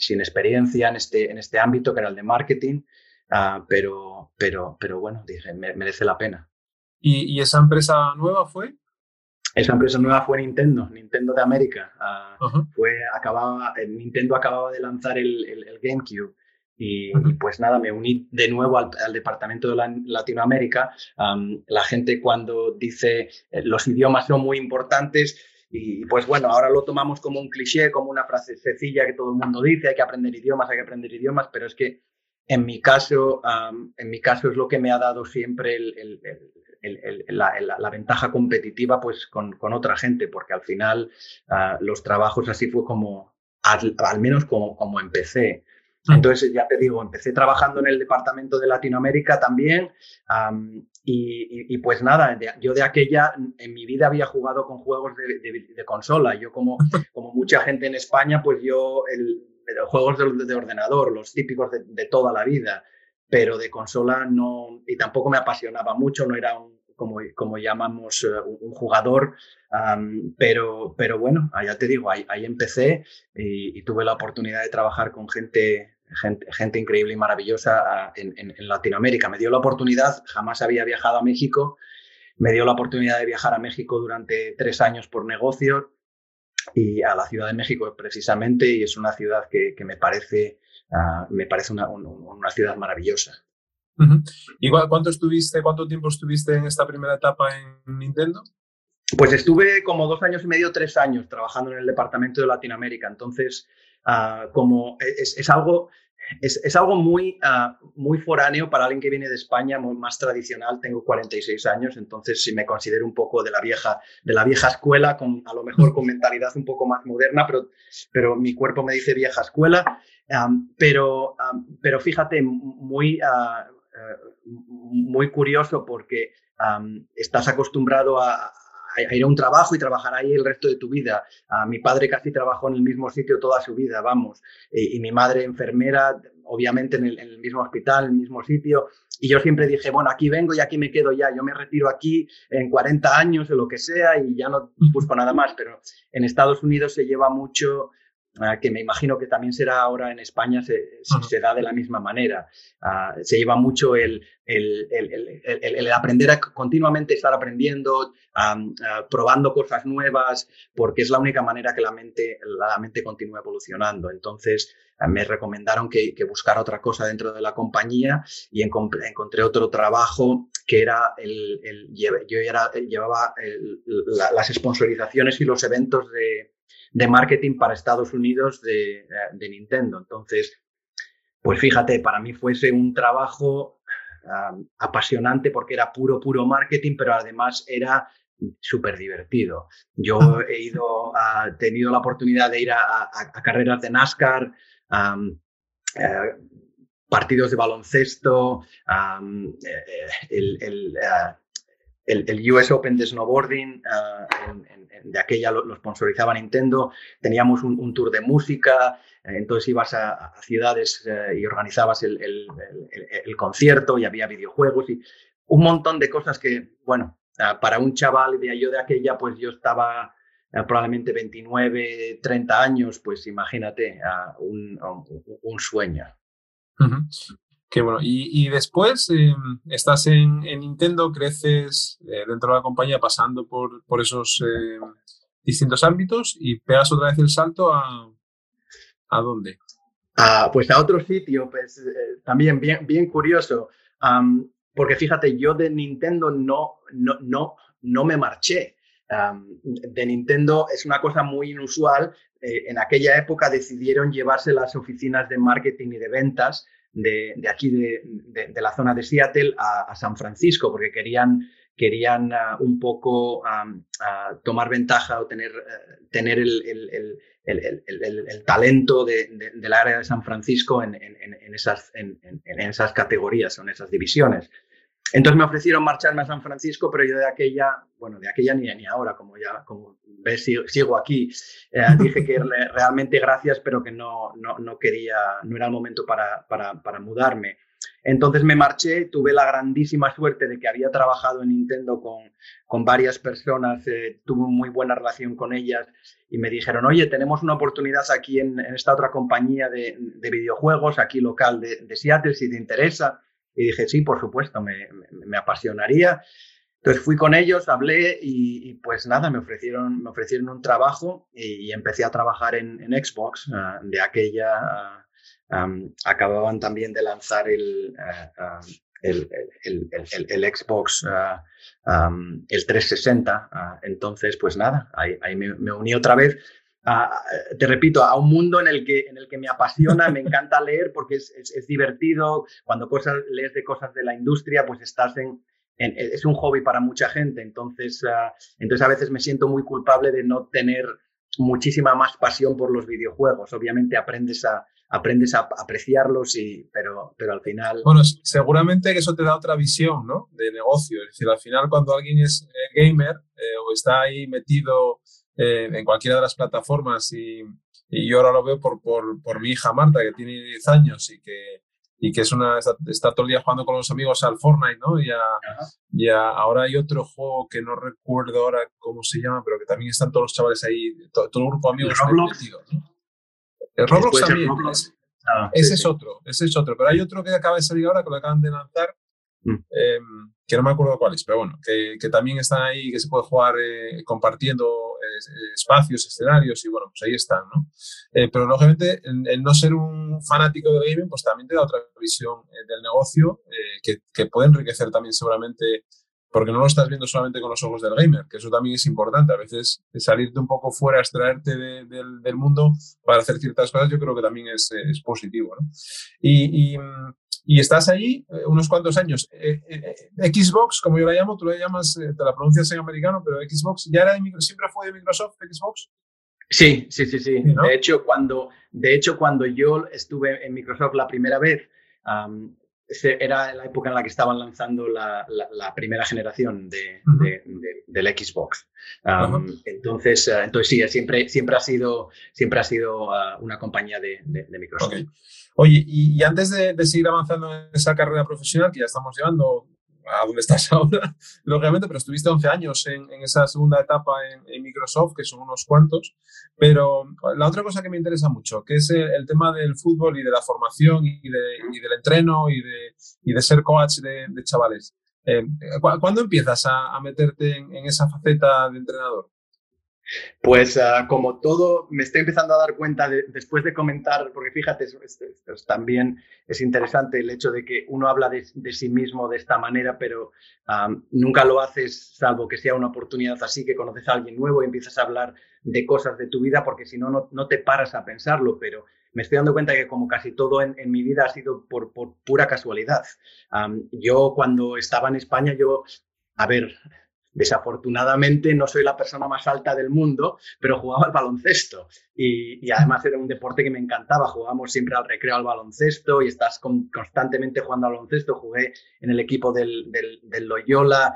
sin experiencia en este, en este ámbito que era el de marketing, ah, pero, pero, pero bueno, dije, merece la pena. ¿Y, esa empresa nueva fue? Esa empresa nueva fue Nintendo, Nintendo de América. Ah, fue, acababa, Nintendo acababa de lanzar el, el, GameCube. Y, pues nada, me uní de nuevo al, departamento de Latinoamérica. la gente cuando dice eh, los idiomas son muy importantes, y pues bueno, ahora lo tomamos como un cliché, como una frase sencilla que todo el mundo dice, hay que aprender idiomas, hay que aprender idiomas, pero es que en mi caso, en mi caso es lo que me ha dado siempre la, ventaja competitiva pues con, con, otra gente, porque al final ah, los trabajos así fue como, al, menos como, como empecé. Entonces, ya te digo, empecé trabajando en el departamento de Latinoamérica también y, pues nada, yo de aquella, en mi vida había jugado con juegos de, consola. Yo como, como mucha gente en España, pues yo, el, juegos de, ordenador, los típicos de, toda la vida pero de consola no, y tampoco me apasionaba mucho, no era un, como, llamamos, eh, un jugador, pero, pero bueno, ya te digo, ahí, empecé y, tuve la oportunidad de trabajar con gente, gente, increíble y maravillosa ah, en, Latinoamérica. Me dio la oportunidad, jamás había viajado a México, me dio la oportunidad de viajar a México durante tres años por negocios y a la Ciudad de México precisamente, y es una ciudad que, que me parece Ah, me parece una, una, ciudad maravillosa. ¿Y cuánto estuviste, cuánto tiempo estuviste en esta primera etapa en Nintendo? Pues estuve como dos años y medio, tres años trabajando en el departamento de Latinoamérica. Entonces, ah, como es, es, algo, es, algo muy, ah, muy foráneo para alguien que viene de España, más tradicional. Tengo 46 años, entonces si me considero un poco de la vieja, de la vieja escuela, con, a lo mejor con mentalidad un poco más moderna, pero, pero mi cuerpo me dice vieja escuela. pero, pero fíjate, muy, ah, muy curioso porque estás acostumbrado a, ir a un trabajo y trabajar ahí el resto de tu vida. a mi padre casi trabajó en el mismo sitio toda su vida, vamos, y, mi madre enfermera, obviamente en el, mismo hospital, en el mismo sitio. Y yo siempre dije, bueno, aquí vengo y aquí me quedo ya, yo me retiro aquí en 40 años o lo que sea y ya no busco nada más. Pero en Estados Unidos se lleva mucho Ah, que me imagino que también será ahora en España, se, se da de la misma manera. Ah, se lleva mucho el, el, el, el, aprender a continuamente estar aprendiendo, probando cosas nuevas, porque es la única manera que la mente, la mente continúa evolucionando. Entonces, me recomendaron que, que buscara otra cosa dentro de la compañía y encontré otro trabajo que era el, yo era, llevaba las sponsorizaciones y los eventos de, de marketing para Estados Unidos de, de, Nintendo. Entonces, pues fíjate, para mí fuese un trabajo apasionante porque era puro, puro marketing, pero además era súper divertido. Yo he ido, tenido la oportunidad de ir a, carreras de NASCAR, partidos de baloncesto, el, el, US Open de snowboarding, de aquella lo, sponsorizaba Nintendo, teníamos un, tour de música, entonces ibas a, ciudades y organizabas el, concierto y había videojuegos y un montón de cosas que, bueno, para un chaval de yo de aquella, pues yo estaba probablemente 29, 30 años, pues imagínate, un, un, sueño. Qué bueno. Y, después em, estás en, Nintendo, creces eh, dentro de la compañía pasando por, por esos em, distintos ámbitos y pegas otra vez el salto a... ¿A dónde? pues a otro sitio, pues eh, también bien, bien curioso. porque fíjate, yo de Nintendo no, no, no, no me marché de Nintendo es una cosa muy inusual. Eh, en aquella época decidieron llevarse las oficinas de marketing y de ventas de, aquí, de, la zona de Seattle, a, San Francisco, porque querían, querían ah, un poco tomar ventaja o tener, eh, tener el, talento del área de San Francisco en, esas, en, esas categorías o en esas divisiones. Entonces me ofrecieron marcharme a San Francisco, pero yo de aquella, bueno, de aquella ni, ni ahora, como ya, como ves, sigo, aquí, eh, dije que realmente gracias, pero que no, no, no quería, no era el momento para, para, para, mudarme. Entonces me marché, tuve la grandísima suerte de que había trabajado en Nintendo con, con varias personas, eh, tuve muy buena relación con ellas y me dijeron, oye, tenemos una oportunidad aquí en, esta otra compañía de, de, videojuegos, aquí local de, de Seattle, si te interesa. Y dije, sí, por supuesto, me, me, apasionaría. Entonces fui con ellos, hablé y, pues nada, me ofrecieron, me ofrecieron un trabajo y, empecé a trabajar en, en Xbox. Ah, de aquella uh, acababan también de lanzar el, uh, el, el, el, Xbox, el 360. entonces, pues nada, ahí, ahí me, me, uní otra vez te repito, a un mundo en el que, en el que me apasiona, me encanta leer porque es, es, divertido. Cuando cosas, lees de cosas de la industria, pues estás en, es un hobby para mucha gente. Entonces, ah, entonces a veces me siento muy culpable de no tener muchísima más pasión por los videojuegos. Obviamente aprendes a, aprendes a apreciarlos, y, pero, pero al final... Bueno, seguramente que eso te da otra visión ¿no? de negocio. Es decir, al final cuando alguien es eh, gamer eh, o está ahí metido eh, en cualquiera de las plataformas y, y, yo ahora lo veo por, por, por, mi hija Marta, que tiene 10 años y que, y que es una, está, todo el día jugando con los amigos al Fortnite, ¿no? Y, y ahora hay otro juego que no recuerdo ahora cómo se llama, pero que también están todos los chavales ahí, todo, el grupo de amigos metidos, ¿no? El Roblox también. Ah, ese es otro, ese es otro. Pero hay otro que acaba de salir ahora, que lo acaban de lanzar, Mm. Em, que no me acuerdo cuál es, pero bueno, que, que también están ahí, que se puede jugar eh, compartiendo eh, espacios, escenarios y bueno, pues ahí están, ¿no? Eh, pero lógicamente el, no ser un fanático de gaming, pues también te da otra visión del negocio que, que, puede enriquecer también seguramente, porque no lo estás viendo solamente con los ojos del gamer, que eso también es importante. A veces salirte un poco fuera, extraerte del, del, mundo para hacer ciertas cosas, yo creo que también es, es positivo, ¿no? y, y y estás ahí eh, unos cuantos años. Eh, eh, Xbox, como yo la llamo, tú la llamas, te la pronuncias en americano, pero Xbox ya era de Microsoft, siempre fue de Microsoft, Xbox. Sí, sí, sí, sí. De hecho, cuando, de hecho, cuando yo estuve en Microsoft la primera vez, era la época en la que estaban lanzando la, la, primera generación de, del Xbox. entonces, entonces sí, siempre, siempre ha sido, siempre ha sido ah, una compañía de, Microsoft. Oye, y, antes de, seguir avanzando en esa carrera profesional que ya estamos llevando a donde estás ahora, lógicamente, pero estuviste 11 años en, esa segunda etapa en, Microsoft, que son unos cuantos. Pero la otra cosa que me interesa mucho, que es el, tema del fútbol y de la formación y, del entreno y de, de ser coach de, chavales. Eh, ¿Cuándo empiezas a, meterte en, esa faceta de entrenador? Pues ah, como todo, me estoy empezando a dar cuenta después de comentar, porque fíjate, también es interesante el hecho de que uno habla de, sí mismo de esta manera, pero nunca lo haces salvo que sea una oportunidad así, que conoces a alguien nuevo y empiezas a hablar de cosas de tu vida, porque si no, no te paras a pensarlo, pero me estoy dando cuenta que como casi todo en, mi vida ha sido por, pura casualidad. yo cuando estaba en España, yo, a ver, Desafortunadamente no soy la persona más alta del mundo, pero jugaba al baloncesto y, además era un deporte que me encantaba. Jugábamos siempre al recreo al baloncesto y estás constantemente jugando al baloncesto. Jugué en el equipo del, Loyola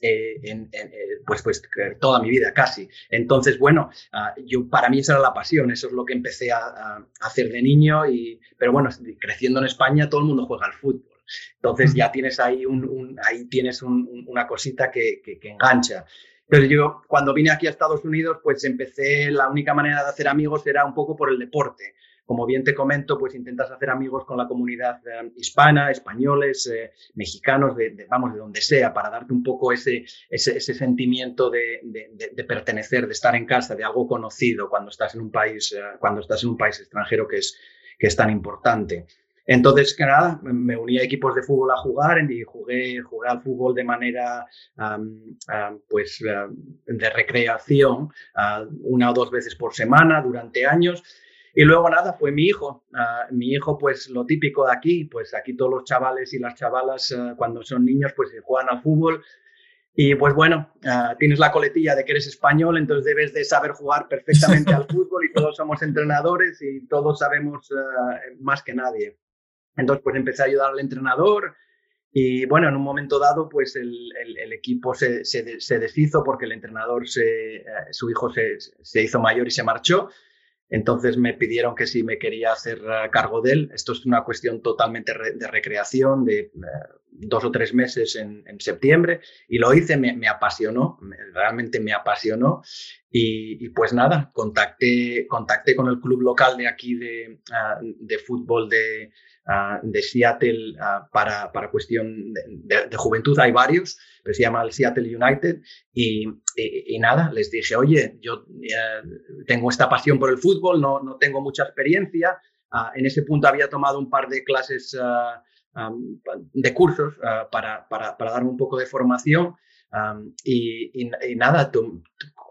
eh, en, eh, pues, pues toda mi vida casi. Entonces, bueno, ah, yo, para mí esa era la pasión, eso es lo que empecé a, hacer de niño, y, pero bueno, creciendo en España todo el mundo juega al fútbol. Entonces ya tienes ahí, un, ahí tienes una cosita que, engancha. Entonces yo cuando vine aquí a Estados Unidos, pues empecé, la única manera de hacer amigos era un poco por el deporte. Como bien te comento, pues intentas hacer amigos con la comunidad eh, hispana, españoles, eh, mexicanos, de, vamos, de donde sea, para darte un poco ese, ese, sentimiento de, de, pertenecer, de estar en casa, de algo conocido cuando estás en un país, eh, cuando estás en un país extranjero que es, que es tan importante. Entonces, que nada, me uní a equipos de fútbol a jugar y jugué, jugué al fútbol de manera, pues, de recreación, una o dos veces por semana durante años. Y luego nada, fue mi hijo. mi hijo, pues lo típico de aquí, pues aquí todos los chavales y las chavalas cuando son niños, pues juegan al fútbol. Y pues bueno, tienes la coletilla de que eres español, entonces debes de saber jugar perfectamente al fútbol y todos somos entrenadores y todos sabemos más que nadie. Entonces, pues empecé a ayudar al entrenador y bueno, en un momento dado, pues el, el, equipo se, se, deshizo porque el entrenador, se, eh, su hijo se, hizo mayor y se marchó. Entonces me pidieron que si me quería hacer eh, cargo de él. Esto es una cuestión totalmente de recreación, de eh, dos o tres meses en, en, septiembre. Y lo hice, me, me apasionó, realmente me apasionó. Y, y, pues nada, contacté, contacté con el club local de aquí de, ah, de fútbol de, Ah, de Seattle ah, para, para, cuestión de, juventud, hay varios, pero se llama el Seattle United, y, y, nada, les dije, oye, yo eh, tengo esta pasión por el fútbol, no, no tengo mucha experiencia, ah, en ese punto había tomado un par de clases de cursos para, para, para, darme un poco de formación, y, nada,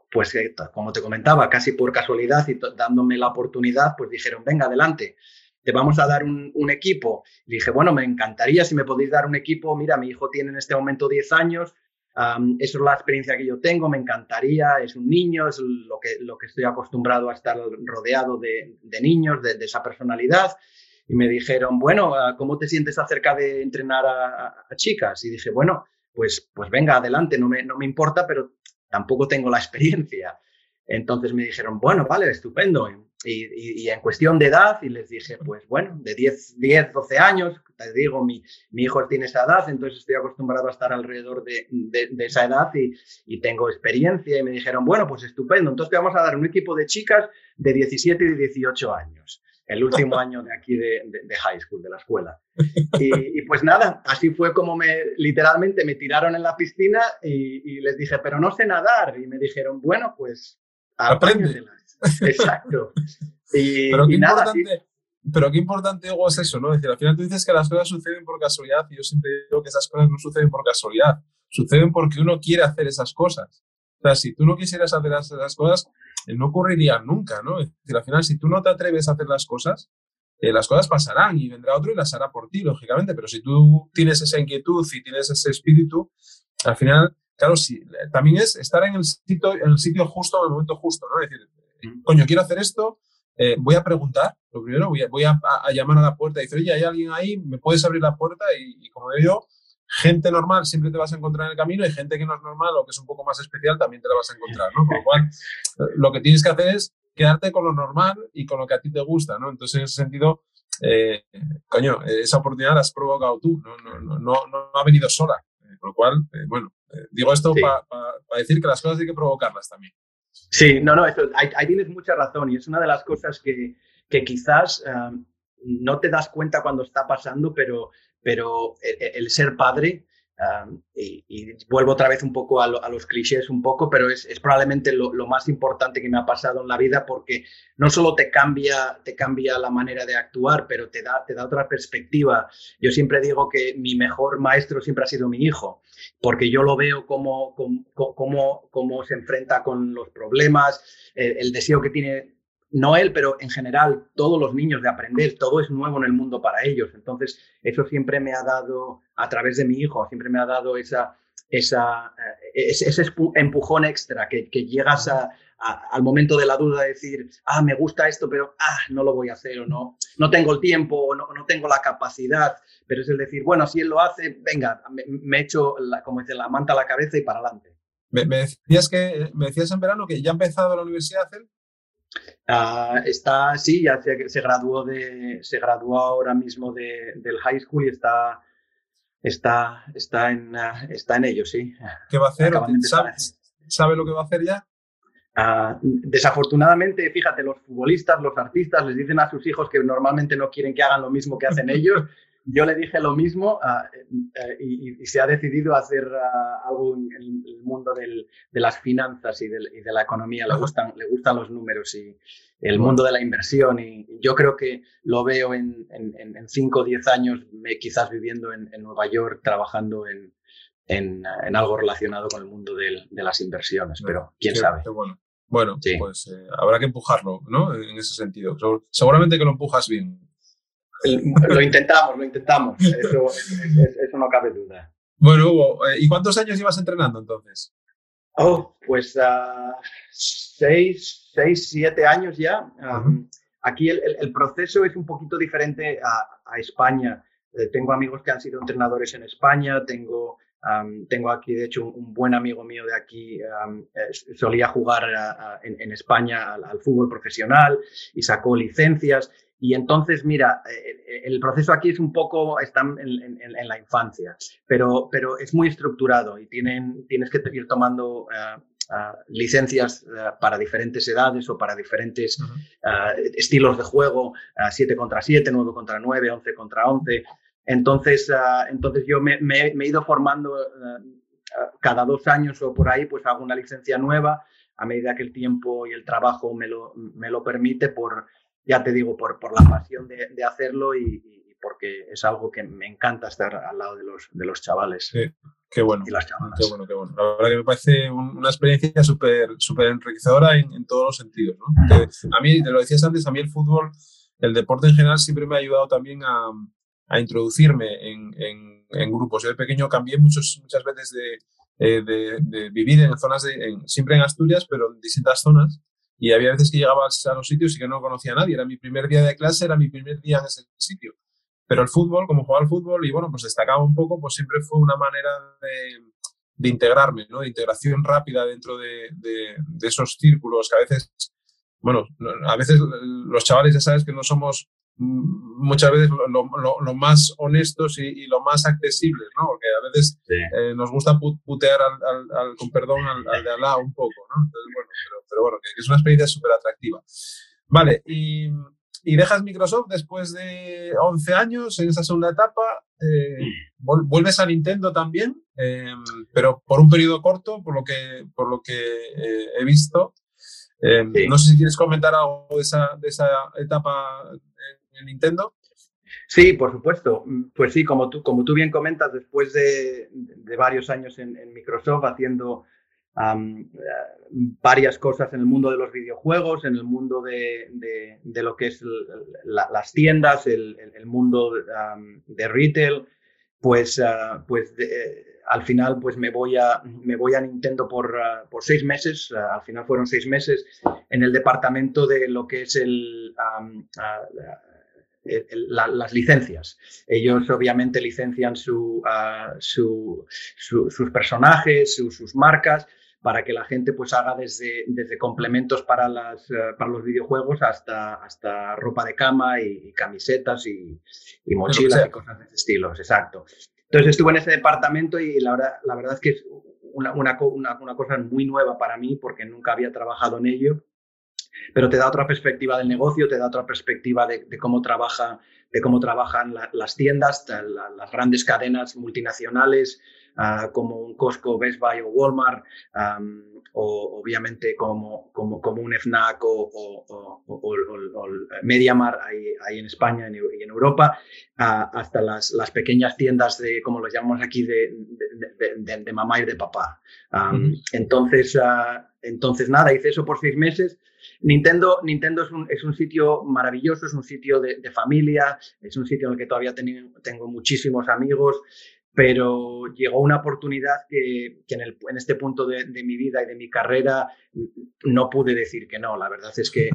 pues eh, como te comentaba, casi por casualidad y dándome la oportunidad, pues dijeron, venga, adelante te vamos a dar un, equipo. Y dije, bueno, me encantaría si me podéis dar un equipo. Mira, mi hijo tiene en este momento 10 años. eso es la experiencia que yo tengo, me encantaría, es un niño, es lo que, lo que estoy acostumbrado a estar rodeado de, niños, de, esa personalidad. Y me dijeron, bueno, ah, ¿cómo te sientes acerca de entrenar a, chicas? Y dije, bueno, pues, pues venga, adelante, no me, no me importa, pero tampoco tengo la experiencia. Entonces me dijeron, bueno, vale, estupendo. Y, en cuestión de edad, y les dije, pues bueno, de 10, 10 12 años, te digo, mi, mi, hijo tiene esa edad, entonces estoy acostumbrado a estar alrededor de, de, esa edad y, y, tengo experiencia. Y me dijeron, bueno, pues estupendo, entonces te vamos a dar un equipo de chicas de 17 y 18 años, el último año de aquí de, de high school, de la escuela. Y, pues nada, así fue como me, literalmente me tiraron en la piscina y, les dije, pero no sé nadar. Y me dijeron, bueno, pues aprende. Exacto. Y, pero, qué importante, pero qué importante es eso, ¿no? Es decir, al final tú dices que las cosas suceden por casualidad y yo siempre digo que esas cosas no suceden por casualidad, suceden porque uno quiere hacer esas cosas. O sea, si tú no quisieras hacer esas cosas, eh, no ocurrirían nunca, ¿no? Es decir, al final, si tú no te atreves a hacer las cosas, eh, las cosas pasarán y vendrá otro y las hará por ti, lógicamente, pero si tú tienes esa inquietud y tienes ese espíritu, al final, claro, sí, también es estar en el sitio, en el sitio justo, en el momento justo, ¿no? Es decir, coño, quiero hacer esto, eh, voy a preguntar, lo primero, voy, a, voy a, llamar a la puerta y decir, oye, hay alguien ahí, me puedes abrir la puerta y, como digo yo, gente normal siempre te vas a encontrar en el camino y gente que no es normal o que es un poco más especial también te la vas a encontrar, ¿no? Con lo cual, eh, lo que tienes que hacer es quedarte con lo normal y con lo que a ti te gusta, ¿no? Entonces, en ese sentido, eh, coño, esa oportunidad la has provocado tú, no, no, no, no, ha venido sola. con lo cual, bueno, digo esto para decir que las cosas hay que provocarlas también. Sí, no, no, eso, ahí, tienes mucha razón y es una de las cosas que, que quizás eh, no te das cuenta cuando está pasando, pero, pero el, ser padre, eh, y, vuelvo otra vez un poco a, los clichés un poco, pero es, es probablemente lo, lo, más importante que me ha pasado en la vida porque no solo te cambia, te cambia la manera de actuar, pero te da, te da otra perspectiva. Yo siempre digo que mi mejor maestro siempre ha sido mi hijo porque yo lo veo como, como, se enfrenta con los problemas, el, deseo que tiene, no él, pero en general todos los niños de aprender, todo es nuevo en el mundo para ellos. Entonces, eso siempre me ha dado, a través de mi hijo, siempre me ha dado esa, esa, ese, empujón extra que, llegas al momento de la duda de decir, ah, me gusta esto, pero ah, no lo voy a hacer o no, no tengo el tiempo o no, no tengo la capacidad. Pero es el decir, bueno, si él lo hace, venga, me, echo, la, como dice, la manta a la cabeza y para adelante. Me, decías que me decías en verano que ya ha empezado la universidad. Ah, está, sí, ya se, graduó de, se graduó ahora mismo del high school y está, está, está en, está en ello, sí. ¿Qué va a hacer? ¿Sabe, lo que va a hacer ya? Ah, desafortunadamente, fíjate, los futbolistas, los artistas les dicen a sus hijos que normalmente no quieren que hagan lo mismo que hacen ellos yo le dije lo mismo ah, eh, y, se ha decidido hacer ah, algo en, el mundo de las finanzas y de, la economía. Le gustan, le gustan los números y el mundo de la inversión. Y yo creo que lo veo en, en 5 o 10 años, me, quizás viviendo en, Nueva York, trabajando en, algo relacionado con el mundo de, las inversiones. Pero quién sabe. bueno. Bueno, pues eh, habrá que empujarlo, ¿no? En ese sentido. Seguramente que lo empujas bien lo intentamos, lo intentamos. Eso, no cabe duda. Bueno, Hugo, eh, ¿y cuántos años ibas entrenando entonces? Oh, pues uh, seis, seis, siete años ya. aquí el, proceso es un poquito diferente a, España. Eh, tengo amigos que han sido entrenadores en España, tengo, tengo aquí, de hecho, un, buen amigo mío de aquí eh, solía jugar en, España al, fútbol profesional y sacó licencias. Y entonces, mira, eh, el proceso aquí es un poco, está en, la infancia, pero, pero es muy estructurado y tienen, tienes que ir tomando eh, eh, licencias para diferentes edades o para diferentes estilos de juego, 7 contra 7, 9 contra 9, 11 contra 11. Entonces, entonces yo me, me, he ido formando cada dos años o por ahí, pues hago una licencia nueva a medida que el tiempo y el trabajo me lo, me lo permite por ya te digo, por, por la pasión de, hacerlo y, porque es algo que me encanta estar al lado de los, de los chavales. qué bueno. Y las chavalas. Qué bueno, qué bueno. La verdad que me parece una experiencia súper súper enriquecedora en, todos los sentidos. ¿no? a mí, te lo decías antes, a mí el fútbol, el deporte en general siempre me ha ayudado también a, a introducirme en, en, grupos. Yo de pequeño cambié muchos, muchas veces de, eh, de, de, vivir en zonas, de, siempre en Asturias, pero en distintas zonas. Y había veces que llegaba a los sitios y que no conocía a nadie. Era mi primer día de clase, era mi primer día en ese sitio. Pero el fútbol, como jugaba al fútbol y bueno, pues destacaba un poco, pues siempre fue una manera de, de integrarme, ¿no? De integración rápida dentro de, de, de, esos círculos que a veces, bueno, a veces los chavales ya sabes que no somos muchas veces lo, más honestos y, lo más accesibles, ¿no? Porque a veces eh, nos gusta putear al, con perdón al, de al lado un poco, ¿no? Entonces, bueno, pero, bueno, que es una experiencia súper atractiva. Vale, y, y, dejas Microsoft después de 11 años en esa segunda etapa, eh, vuelves a Nintendo también, em, pero por un periodo corto, por lo que, por lo que eh, he visto. Em, no sé si quieres comentar algo de esa, de esa etapa en Nintendo? Sí, por supuesto. Pues sí, como tú, como tú bien comentas, después de, varios años en, Microsoft haciendo varias cosas en el mundo de los videojuegos, en el mundo de, lo que es las tiendas, el, mundo de retail, pues, ah, pues al final pues me voy a, me voy a Nintendo por, ah, por seis meses, ah, al final fueron seis meses, en el departamento de lo que es el eh, las licencias. Ellos obviamente licencian su, uh, sus personajes, sus marcas, para que la gente pues haga desde, desde complementos para, las, uh, para los videojuegos hasta, hasta ropa de cama y, camisetas y, y mochilas y cosas de ese estilo. Exacto. Entonces estuve en ese departamento y la verdad, la verdad es que es una, una, una cosa muy nueva para mí porque nunca había trabajado en ello pero te da otra perspectiva del negocio, te da otra perspectiva de, cómo, trabaja, de cómo trabajan las tiendas, las grandes cadenas multinacionales uh, como un Costco, Best Buy o Walmart, um, o obviamente como, como, como un FNAC o, o, o, MediaMar ahí, ahí, en España y en Europa, uh, hasta las, las, pequeñas tiendas de, como los llamamos aquí, de, de, de mamá y de papá. Um, entonces, uh, entonces, nada, hice eso por seis meses. Nintendo, Nintendo es, un, es un sitio maravilloso, es un sitio de, familia, es un sitio en el que todavía tengo muchísimos amigos, pero llegó una oportunidad que, en, este punto de, mi vida y de mi carrera no pude decir que no. La verdad es que,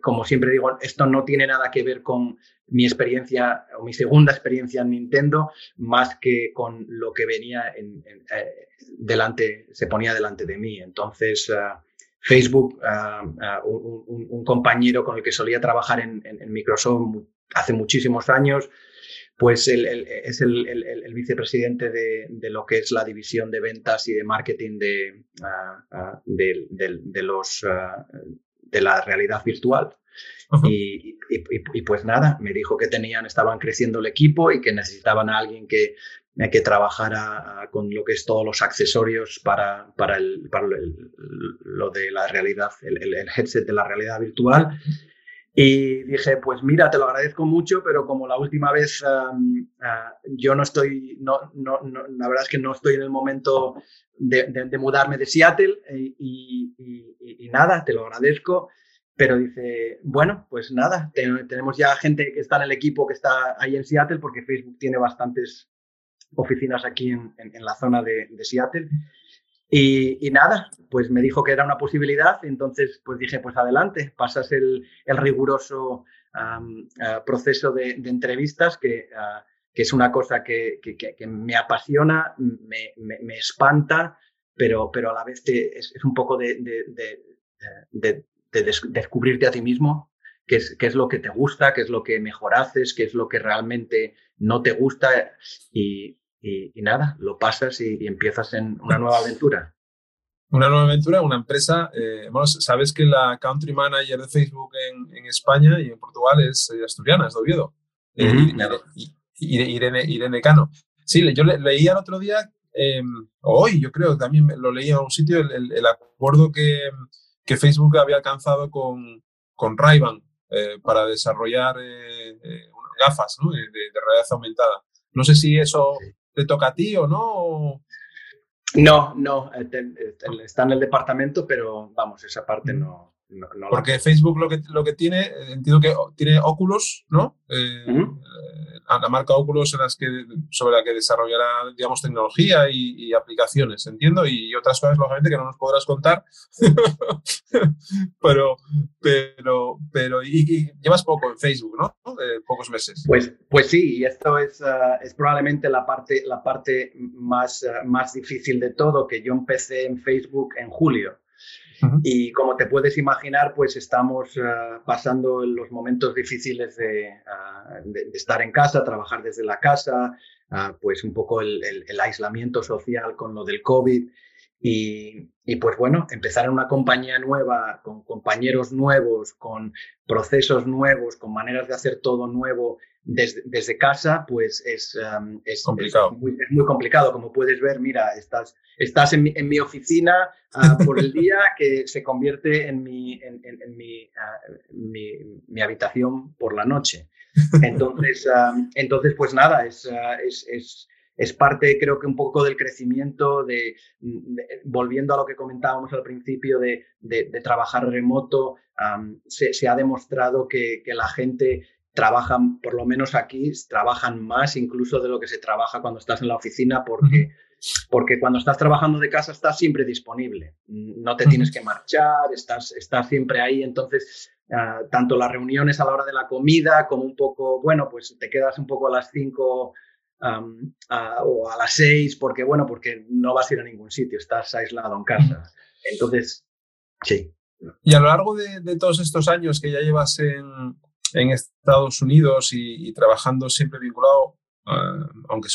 como siempre digo, esto no tiene nada que ver con mi experiencia o mi segunda experiencia en Nintendo, más que con lo que venía en, eh, delante, se ponía delante de mí. Entonces, ah, Facebook, un, compañero con el que solía trabajar en, Microsoft hace muchísimos años, pues es el, vicepresidente de, lo que es la división de ventas y de marketing de, de, los, de la realidad virtual. y, pues nada, me dijo que tenían, estaban creciendo el equipo y que necesitaban a alguien que, que trabajara con lo que es todos los accesorios para, para, el, para lo de la realidad, el, headset de la realidad virtual. Y dije, pues mira, te lo agradezco mucho, pero como la última vez ah, yo no estoy, no, no, la verdad es que no estoy en el momento de, de, mudarme de Seattle eh, y, y, nada, te lo agradezco. Pero dice, bueno, pues nada, tenemos ya gente que está en el equipo que está ahí en Seattle porque Facebook tiene bastantes oficinas aquí en, en, la zona de, de Seattle. Y, nada, pues me dijo que era una posibilidad, entonces pues dije, pues adelante, pasas el, el riguroso proceso de, entrevistas, que, ah, que, es una cosa que, que, me apasiona, me, me, espanta, pero, pero a la vez es, es, un poco de, de, descubrirte a ti mismo, qué es, qué es lo que te gusta, qué es lo que mejor haces, qué es lo que realmente no te gusta y, y, nada, lo pasas y, empiezas en una nueva aventura. Una nueva aventura, una empresa. Eh, bueno, sabes que la country manager de Facebook en, España y en Portugal es eh, asturiana, es de Oviedo. Eh, Irene, Irene, Cano. Sí, yo le, leía el otro día, em, hoy yo creo, también lo leía en un sitio, el, acuerdo que, que, Facebook había alcanzado con, con ray para desarrollar gafas de, de, realidad aumentada. No sé si eso te toca a ti o no. No, no, está en el departamento, pero vamos, esa parte no, porque Facebook lo que, lo que tiene, entiendo que tiene Oculus, ¿no? Eh, eh, la marca Oculus en las que, sobre la que desarrollará, digamos, tecnología y, aplicaciones, entiendo, y otras cosas, lógicamente, que no nos podrás contar. pero, pero, pero, y, llevas poco en Facebook, ¿no? pocos meses. Pues, pues sí, y esto es, ah, es probablemente la parte, la parte más, ah, más difícil de todo, que yo empecé en Facebook en julio. Y como te puedes imaginar, pues estamos ah, pasando los momentos difíciles ah, de, estar en casa, trabajar desde la casa, ah, pues un poco el, aislamiento social con lo del COVID. Y, y, pues bueno, empezar en una compañía nueva, con compañeros nuevos, con procesos nuevos, con maneras de hacer todo nuevo desde, casa, pues es, es, complicado. muy, complicado. Como puedes ver, mira, estás, estás en, mi, en mi oficina ah, por el día que se convierte en mi, en, mi, ah, mi, mi, habitación por la noche. Entonces, entonces pues nada, ah, es, es, es, parte, creo que un poco del crecimiento, de, volviendo a lo que comentábamos al principio de, de, trabajar remoto, se, se, ha demostrado que, que la gente trabajan, por lo menos aquí, trabajan más incluso de lo que se trabaja cuando estás en la oficina porque, porque cuando estás trabajando de casa estás siempre disponible, no te tienes que marchar, estás, estás siempre ahí, entonces ah, tanto las reuniones a la hora de la comida como un poco, bueno, pues te quedas un poco a las 5 o a las 6 porque, bueno, porque no vas a ir a ningún sitio, estás aislado en casa. Entonces, sí. Y a lo largo de todos estos años que ya llevas en, en Estados Unidos y, trabajando siempre vinculado, ah, aunque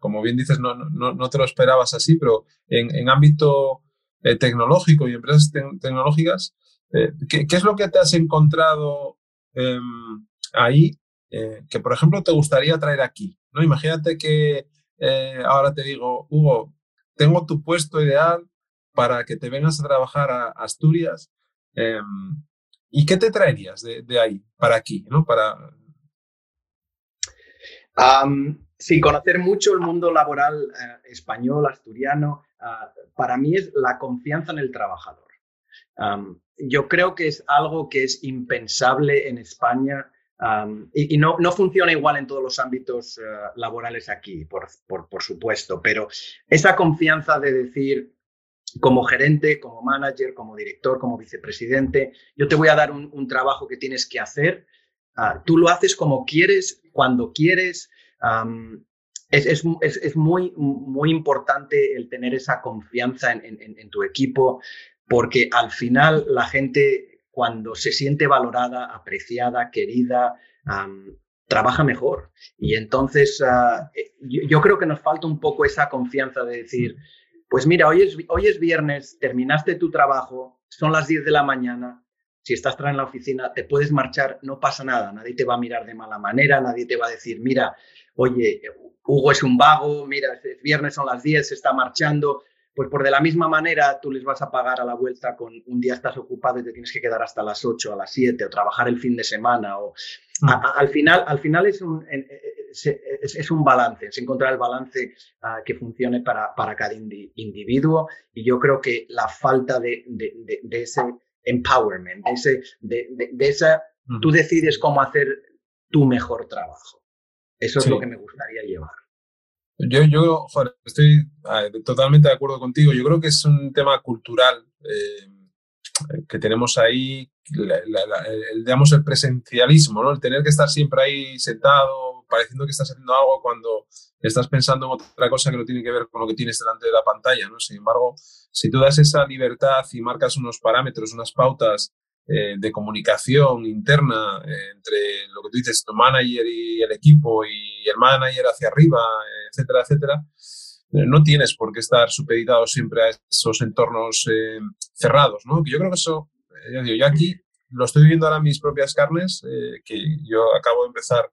como bien dices, no, no, te lo esperabas así, pero en, ámbito eh, tecnológico y empresas tecnológicas, eh, ¿qué, es lo que te has encontrado em, ahí eh, que, por ejemplo, te gustaría traer aquí? ¿no? Imagínate que ahora te digo, Hugo, tengo tu puesto ideal para que te vengas a trabajar a Asturias. ¿Y qué te traerías de, ahí para aquí? ¿no? Para... sí, conocer mucho el mundo laboral eh, español, asturiano, ah, para mí es la confianza en el trabajador. yo creo que es algo que es impensable en España y, no, no, funciona igual en todos los ámbitos eh, laborales aquí, por, por, por, supuesto, pero esa confianza de decir, como gerente, como manager, como director, como vicepresidente, yo te voy a dar un, trabajo que tienes que hacer. Ah, tú lo haces como quieres, cuando quieres. es, es, es, muy, muy importante el tener esa confianza en, en, tu equipo, porque al final la gente, cuando se siente valorada, apreciada, querida, trabaja mejor. Y entonces uh, yo, yo, creo que nos falta un poco esa confianza de decir, pues mira, hoy es, hoy es viernes, terminaste tu trabajo, son las 10 de la mañana, si estás en la oficina, te puedes marchar, no pasa nada, nadie te va a mirar de mala manera, nadie te va a decir, mira, oye, Hugo es un vago, mira, es viernes, son las 10, se está marchando. Pues por de la misma manera tú les vas a pagar a la vuelta con un día estás ocupado y te tienes que quedar hasta las 8, a las 7 o trabajar el fin de semana. O, mm. al, final, al final es un, es, un balance, es encontrar el balance ah, que funcione para, para cada individuo y yo creo que la falta de, de, de, ese empowerment, de, ese, de, esa, tú decides cómo hacer tu mejor trabajo. Eso es lo que me gustaría llevar. Yo, yo estoy ah, totalmente de acuerdo contigo. Yo creo que es un tema cultural eh, que tenemos ahí, el, digamos, el presencialismo, ¿no? el tener que estar siempre ahí sentado, pareciendo que estás haciendo algo cuando estás pensando en otra cosa que no tiene que ver con lo que tienes delante de la pantalla, ¿no? Sin embargo, si tú das esa libertad y marcas unos parámetros, unas pautas eh, de comunicación interna eh, entre lo que tú dices, tu manager y el equipo y el manager hacia arriba, etcétera, etcétera, eh, no tienes por qué estar supeditado siempre a esos entornos cerrados, ¿no? Yo creo que eso, ya digo, yo aquí lo estoy viviendo ahora en mis propias carnes, que yo acabo de empezar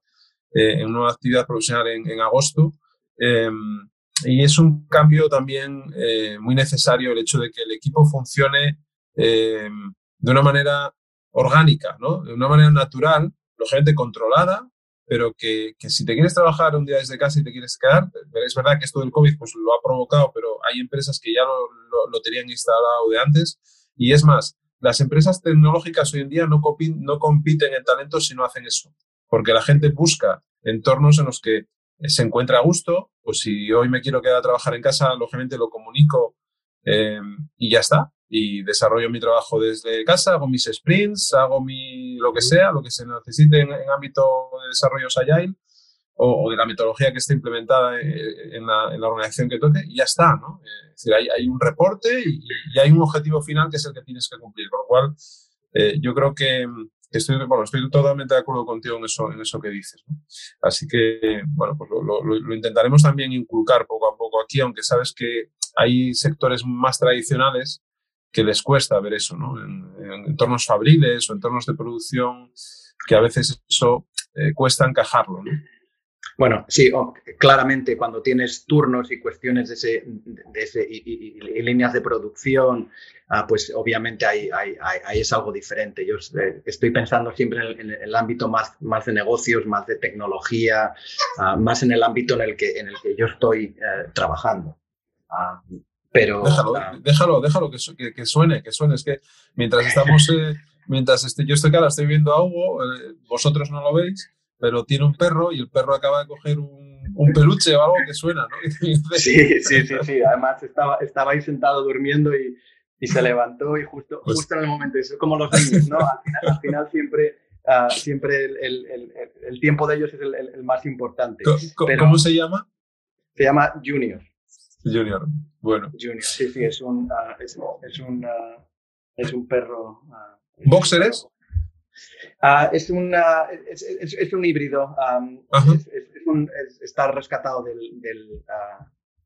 eh, en una actividad profesional en, agosto. Em, y es un cambio también eh, muy necesario el hecho de que el equipo funcione em, de una manera orgánica, ¿no? de una manera natural, lógicamente controlada, pero que, que, si te quieres trabajar un día desde casa y te quieres quedar, es verdad que esto del COVID pues, lo ha provocado, pero hay empresas que ya lo, lo, tenían instalado de antes. Y es más, las empresas tecnológicas hoy en día no, no compiten en talento si no hacen eso porque la gente busca entornos en los que se encuentra a gusto, pues si hoy me quiero quedar a trabajar en casa, lógicamente lo comunico eh, y ya está. Y desarrollo mi trabajo desde casa, hago mis sprints, hago mi lo que sea, lo que se necesite en, ámbito de desarrollos agile o, o, de la metodología que esté implementada eh, en la, en la organización que toque y ya está, ¿no? Es decir, hay, hay un reporte y, y, hay un objetivo final que es el que tienes que cumplir, con lo cual eh, yo creo que, estoy, bueno, estoy totalmente de acuerdo contigo en eso, en eso que dices. Así que, bueno, pues lo, intentaremos también inculcar poco a poco aquí, aunque sabes que hay sectores más tradicionales que les cuesta ver eso, ¿no? En, entornos fabriles o entornos de producción, que a veces eso eh, cuesta encajarlo, ¿no? Bueno, sí, claramente cuando tienes turnos y cuestiones de ese, de ese y, líneas de producción, ah, pues obviamente ahí, es algo diferente. Yo eh, estoy pensando siempre en el, ámbito más, más de negocios, más de tecnología, ah, más en el ámbito en el que, en el que yo estoy eh, trabajando. Ah, pero, déjalo, déjalo, déjalo que, que, suene, que suene. Es que mientras estamos, eh, mientras este, yo estoy cara, estoy viendo algo, vosotros no lo veis pero tiene un perro y el perro acaba de coger un, un peluche o algo que suena, ¿no? sí, sí, sí, sí. Además estaba, estaba ahí sentado durmiendo y, y se levantó y justo, pues justo en el momento, es como los niños, ¿no? Al final, al final siempre, uh, siempre el, el, el, el, tiempo de ellos es el, más importante. ¿Cómo, se llama? Se llama Junior. Junior, bueno. Junior, sí, sí, es un, uh, es, es, un, uh, es un perro. ¿Boxer es? Uh, es, una, es, es, es, un híbrido. Um, un, está rescatado del, del, uh,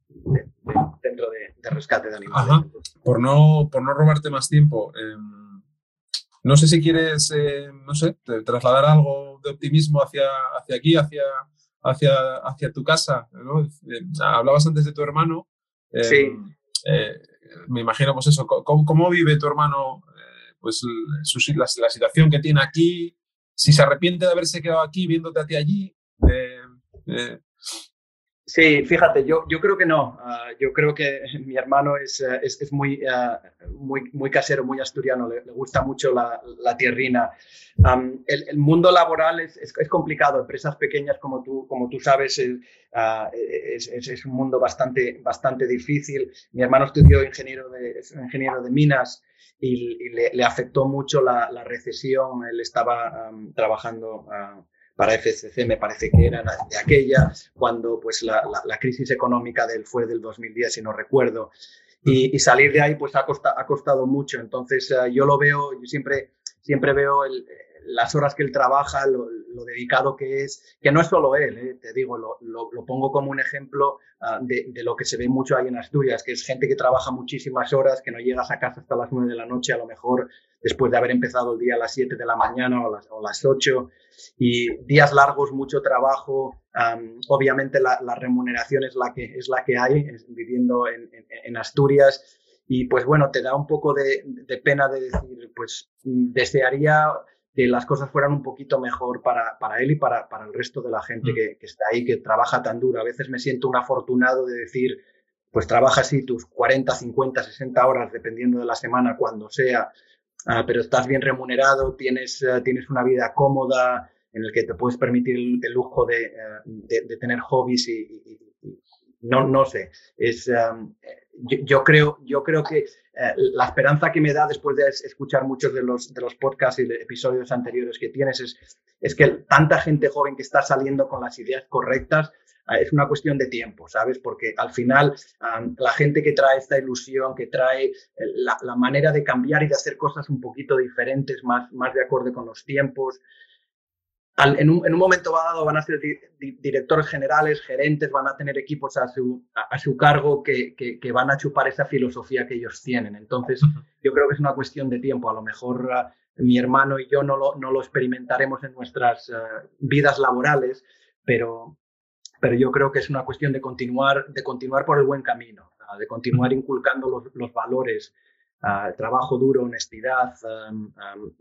de, de, dentro de, de, rescate de animales. Por no, por no robarte más tiempo, eh, no sé si quieres, eh, no sé, trasladar algo de optimismo hacia, hacia aquí, hacia, hacia, hacia tu casa. ¿no? Eh, hablabas antes de tu hermano. sí. me imagino, pues eso, ¿cómo, cómo vive tu hermano pues la, situación que tiene aquí, si se arrepiente de haberse quedado aquí viéndote a ti allí. Eh, eh. Sí, fíjate, yo, yo creo que no. Ah, yo creo que mi hermano es, eh, es, muy, ah, muy, muy casero, muy asturiano, le, gusta mucho la, la tierrina. el, mundo laboral es, es, complicado. Empresas pequeñas, como tú, como tú sabes, ah, es, un mundo bastante, bastante difícil. Mi hermano estudió ingeniero de, ingeniero de minas y, le, afectó mucho la, la, recesión. Él estaba trabajando para FCC me parece que era de aquella, cuando pues la, crisis económica del, fue del 2010, si no recuerdo. Y, salir de ahí pues ha, ha costado mucho. Entonces eh, yo lo veo, yo siempre, siempre veo las horas que él trabaja, lo, dedicado que es, que no es solo él, eh, te digo, lo, pongo como un ejemplo ah, de, de, lo que se ve mucho ahí en Asturias, que es gente que trabaja muchísimas horas, que no llegas a casa hasta las 9 de la noche, a lo mejor después de haber empezado el día a las 7 de la mañana o las, o las 8, y días largos, mucho trabajo, obviamente la, remuneración es la que, es la que hay viviendo en, en, en Asturias. Y pues bueno, te da un poco de, de, pena de decir, pues desearía que las cosas fueran un poquito mejor para, para él y para, para, el resto de la gente mm. que, que, está ahí, que trabaja tan duro. A veces me siento un afortunado de decir, pues trabaja así tus 40, 50, 60 horas, dependiendo de la semana, cuando sea, uh, pero estás bien remunerado, tienes, uh, tienes una vida cómoda en el que te puedes permitir el, el lujo de, uh, de, de, tener hobbies y, y, y, no, no sé, es, um, yo, creo, yo creo que eh, la esperanza que me da después de escuchar muchos de los, de los podcasts y episodios anteriores que tienes es, es que tanta gente joven que está saliendo con las ideas correctas eh, es una cuestión de tiempo, ¿sabes? Porque al final la gente que trae esta ilusión, que trae eh, la, la, manera de cambiar y de hacer cosas un poquito diferentes, más, más de acorde con los tiempos, en, un, en, un, momento dado van a ser di, di, directores generales, gerentes, van a tener equipos a su, a, a su cargo que, que, que, van a chupar esa filosofía que ellos tienen. Entonces, yo creo que es una cuestión de tiempo. A lo mejor uh, mi hermano y yo no lo, no lo experimentaremos en nuestras uh, vidas laborales, pero, pero yo creo que es una cuestión de continuar, de continuar por el buen camino, uh, de continuar inculcando los, los valores, trabajo duro, honestidad, um, um,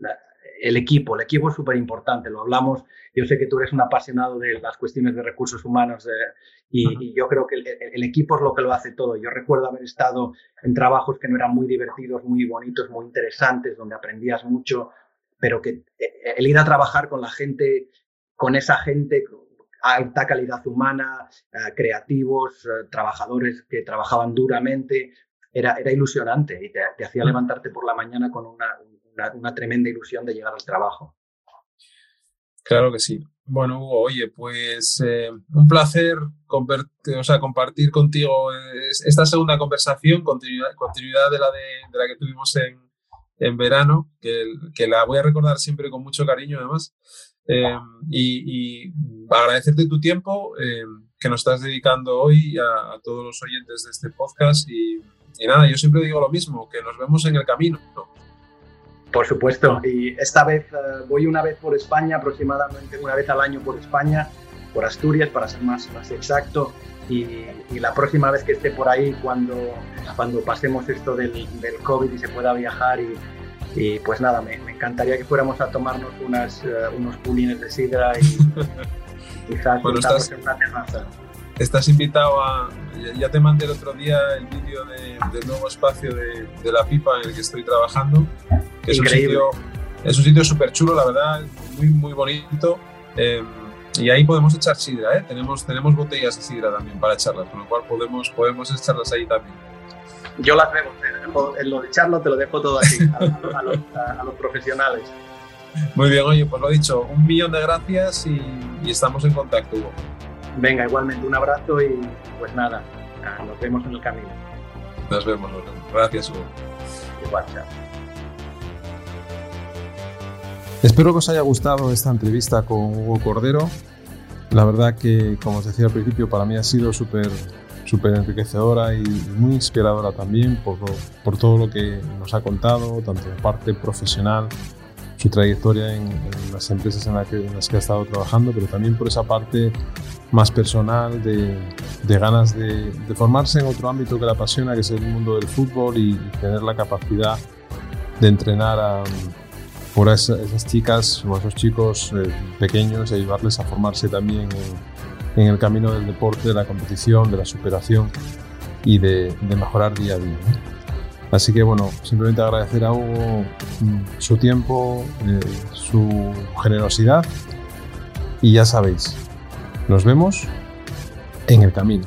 el equipo. El equipo es súper importante, lo hablamos. Yo sé que tú eres un apasionado de las cuestiones de recursos humanos eh, y, uh -huh. y, yo creo que el, el, equipo es lo que lo hace todo. Yo recuerdo haber estado en trabajos que no eran muy divertidos, muy bonitos, muy interesantes, donde aprendías mucho, pero que eh, el ir a trabajar con la gente, con esa gente, alta calidad humana, uh, creativos, trabajadores que trabajaban duramente, era, era ilusionante y te, te hacía levantarte por la mañana con una, una, una, tremenda ilusión de llegar al trabajo. Claro que sí. Bueno, Hugo, oye, pues eh, un placer o sea, compartir contigo esta segunda conversación, continuidad, continuidad de, la de, de, la que tuvimos en, en verano, que, que, la voy a recordar siempre con mucho cariño además. Eh, y, y, agradecerte tu tiempo eh, que nos estás dedicando hoy a, a, todos los oyentes de este podcast. Y, y nada, yo siempre digo lo mismo, que nos vemos en el camino. Por supuesto, y esta vez uh, voy una vez por España, aproximadamente una vez al año por España, por Asturias, para ser más, más exacto. Y, y, la próxima vez que esté por ahí, cuando, cuando pasemos esto del, del COVID y se pueda viajar, y, y pues nada, me, me, encantaría que fuéramos a tomarnos unas, uh, unos pulines de sidra y quizás bueno, estás, en una terraza. Estás invitado a. Ya te mandé el otro día el vídeo de, del nuevo espacio de, de la pipa en el que estoy trabajando es Increíble. un sitio, es un sitio súper chulo, la verdad, muy, muy bonito. Eh, y ahí podemos echar sidra, ¿eh? Tenemos, tenemos botellas de sidra también para echarlas, con lo cual podemos, podemos echarlas ahí también. Yo las veo, en lo de echarlo te lo dejo todo aquí, a, a, los, a, a, los, profesionales. Muy bien, oye, pues lo dicho, un millón de gracias y, y estamos en contacto, Hugo. Venga, igualmente, un abrazo y pues nada, nos vemos en el camino. Nos vemos. Gracias, Hugo. Igual, chao. Espero que os haya gustado esta entrevista con Hugo Cordero. La verdad que, como os decía al principio, para mí ha sido súper súper enriquecedora y muy inspiradora también por, por, todo lo que nos ha contado, tanto en parte profesional, su trayectoria en, en las empresas en, la que, en, las que ha estado trabajando, pero también por esa parte más personal de, de ganas de, de, formarse en otro ámbito que le apasiona, que es el mundo del fútbol y, tener la capacidad de entrenar a por esas, esas chicas o esos chicos eh, pequeños y ayudarles a formarse también en, en el camino del deporte, de la competición, de la superación y de, mejorar día a día. Así que bueno, simplemente agradecer a Hugo mm, su tiempo, eh, su generosidad y ya sabéis, nos vemos en el camino.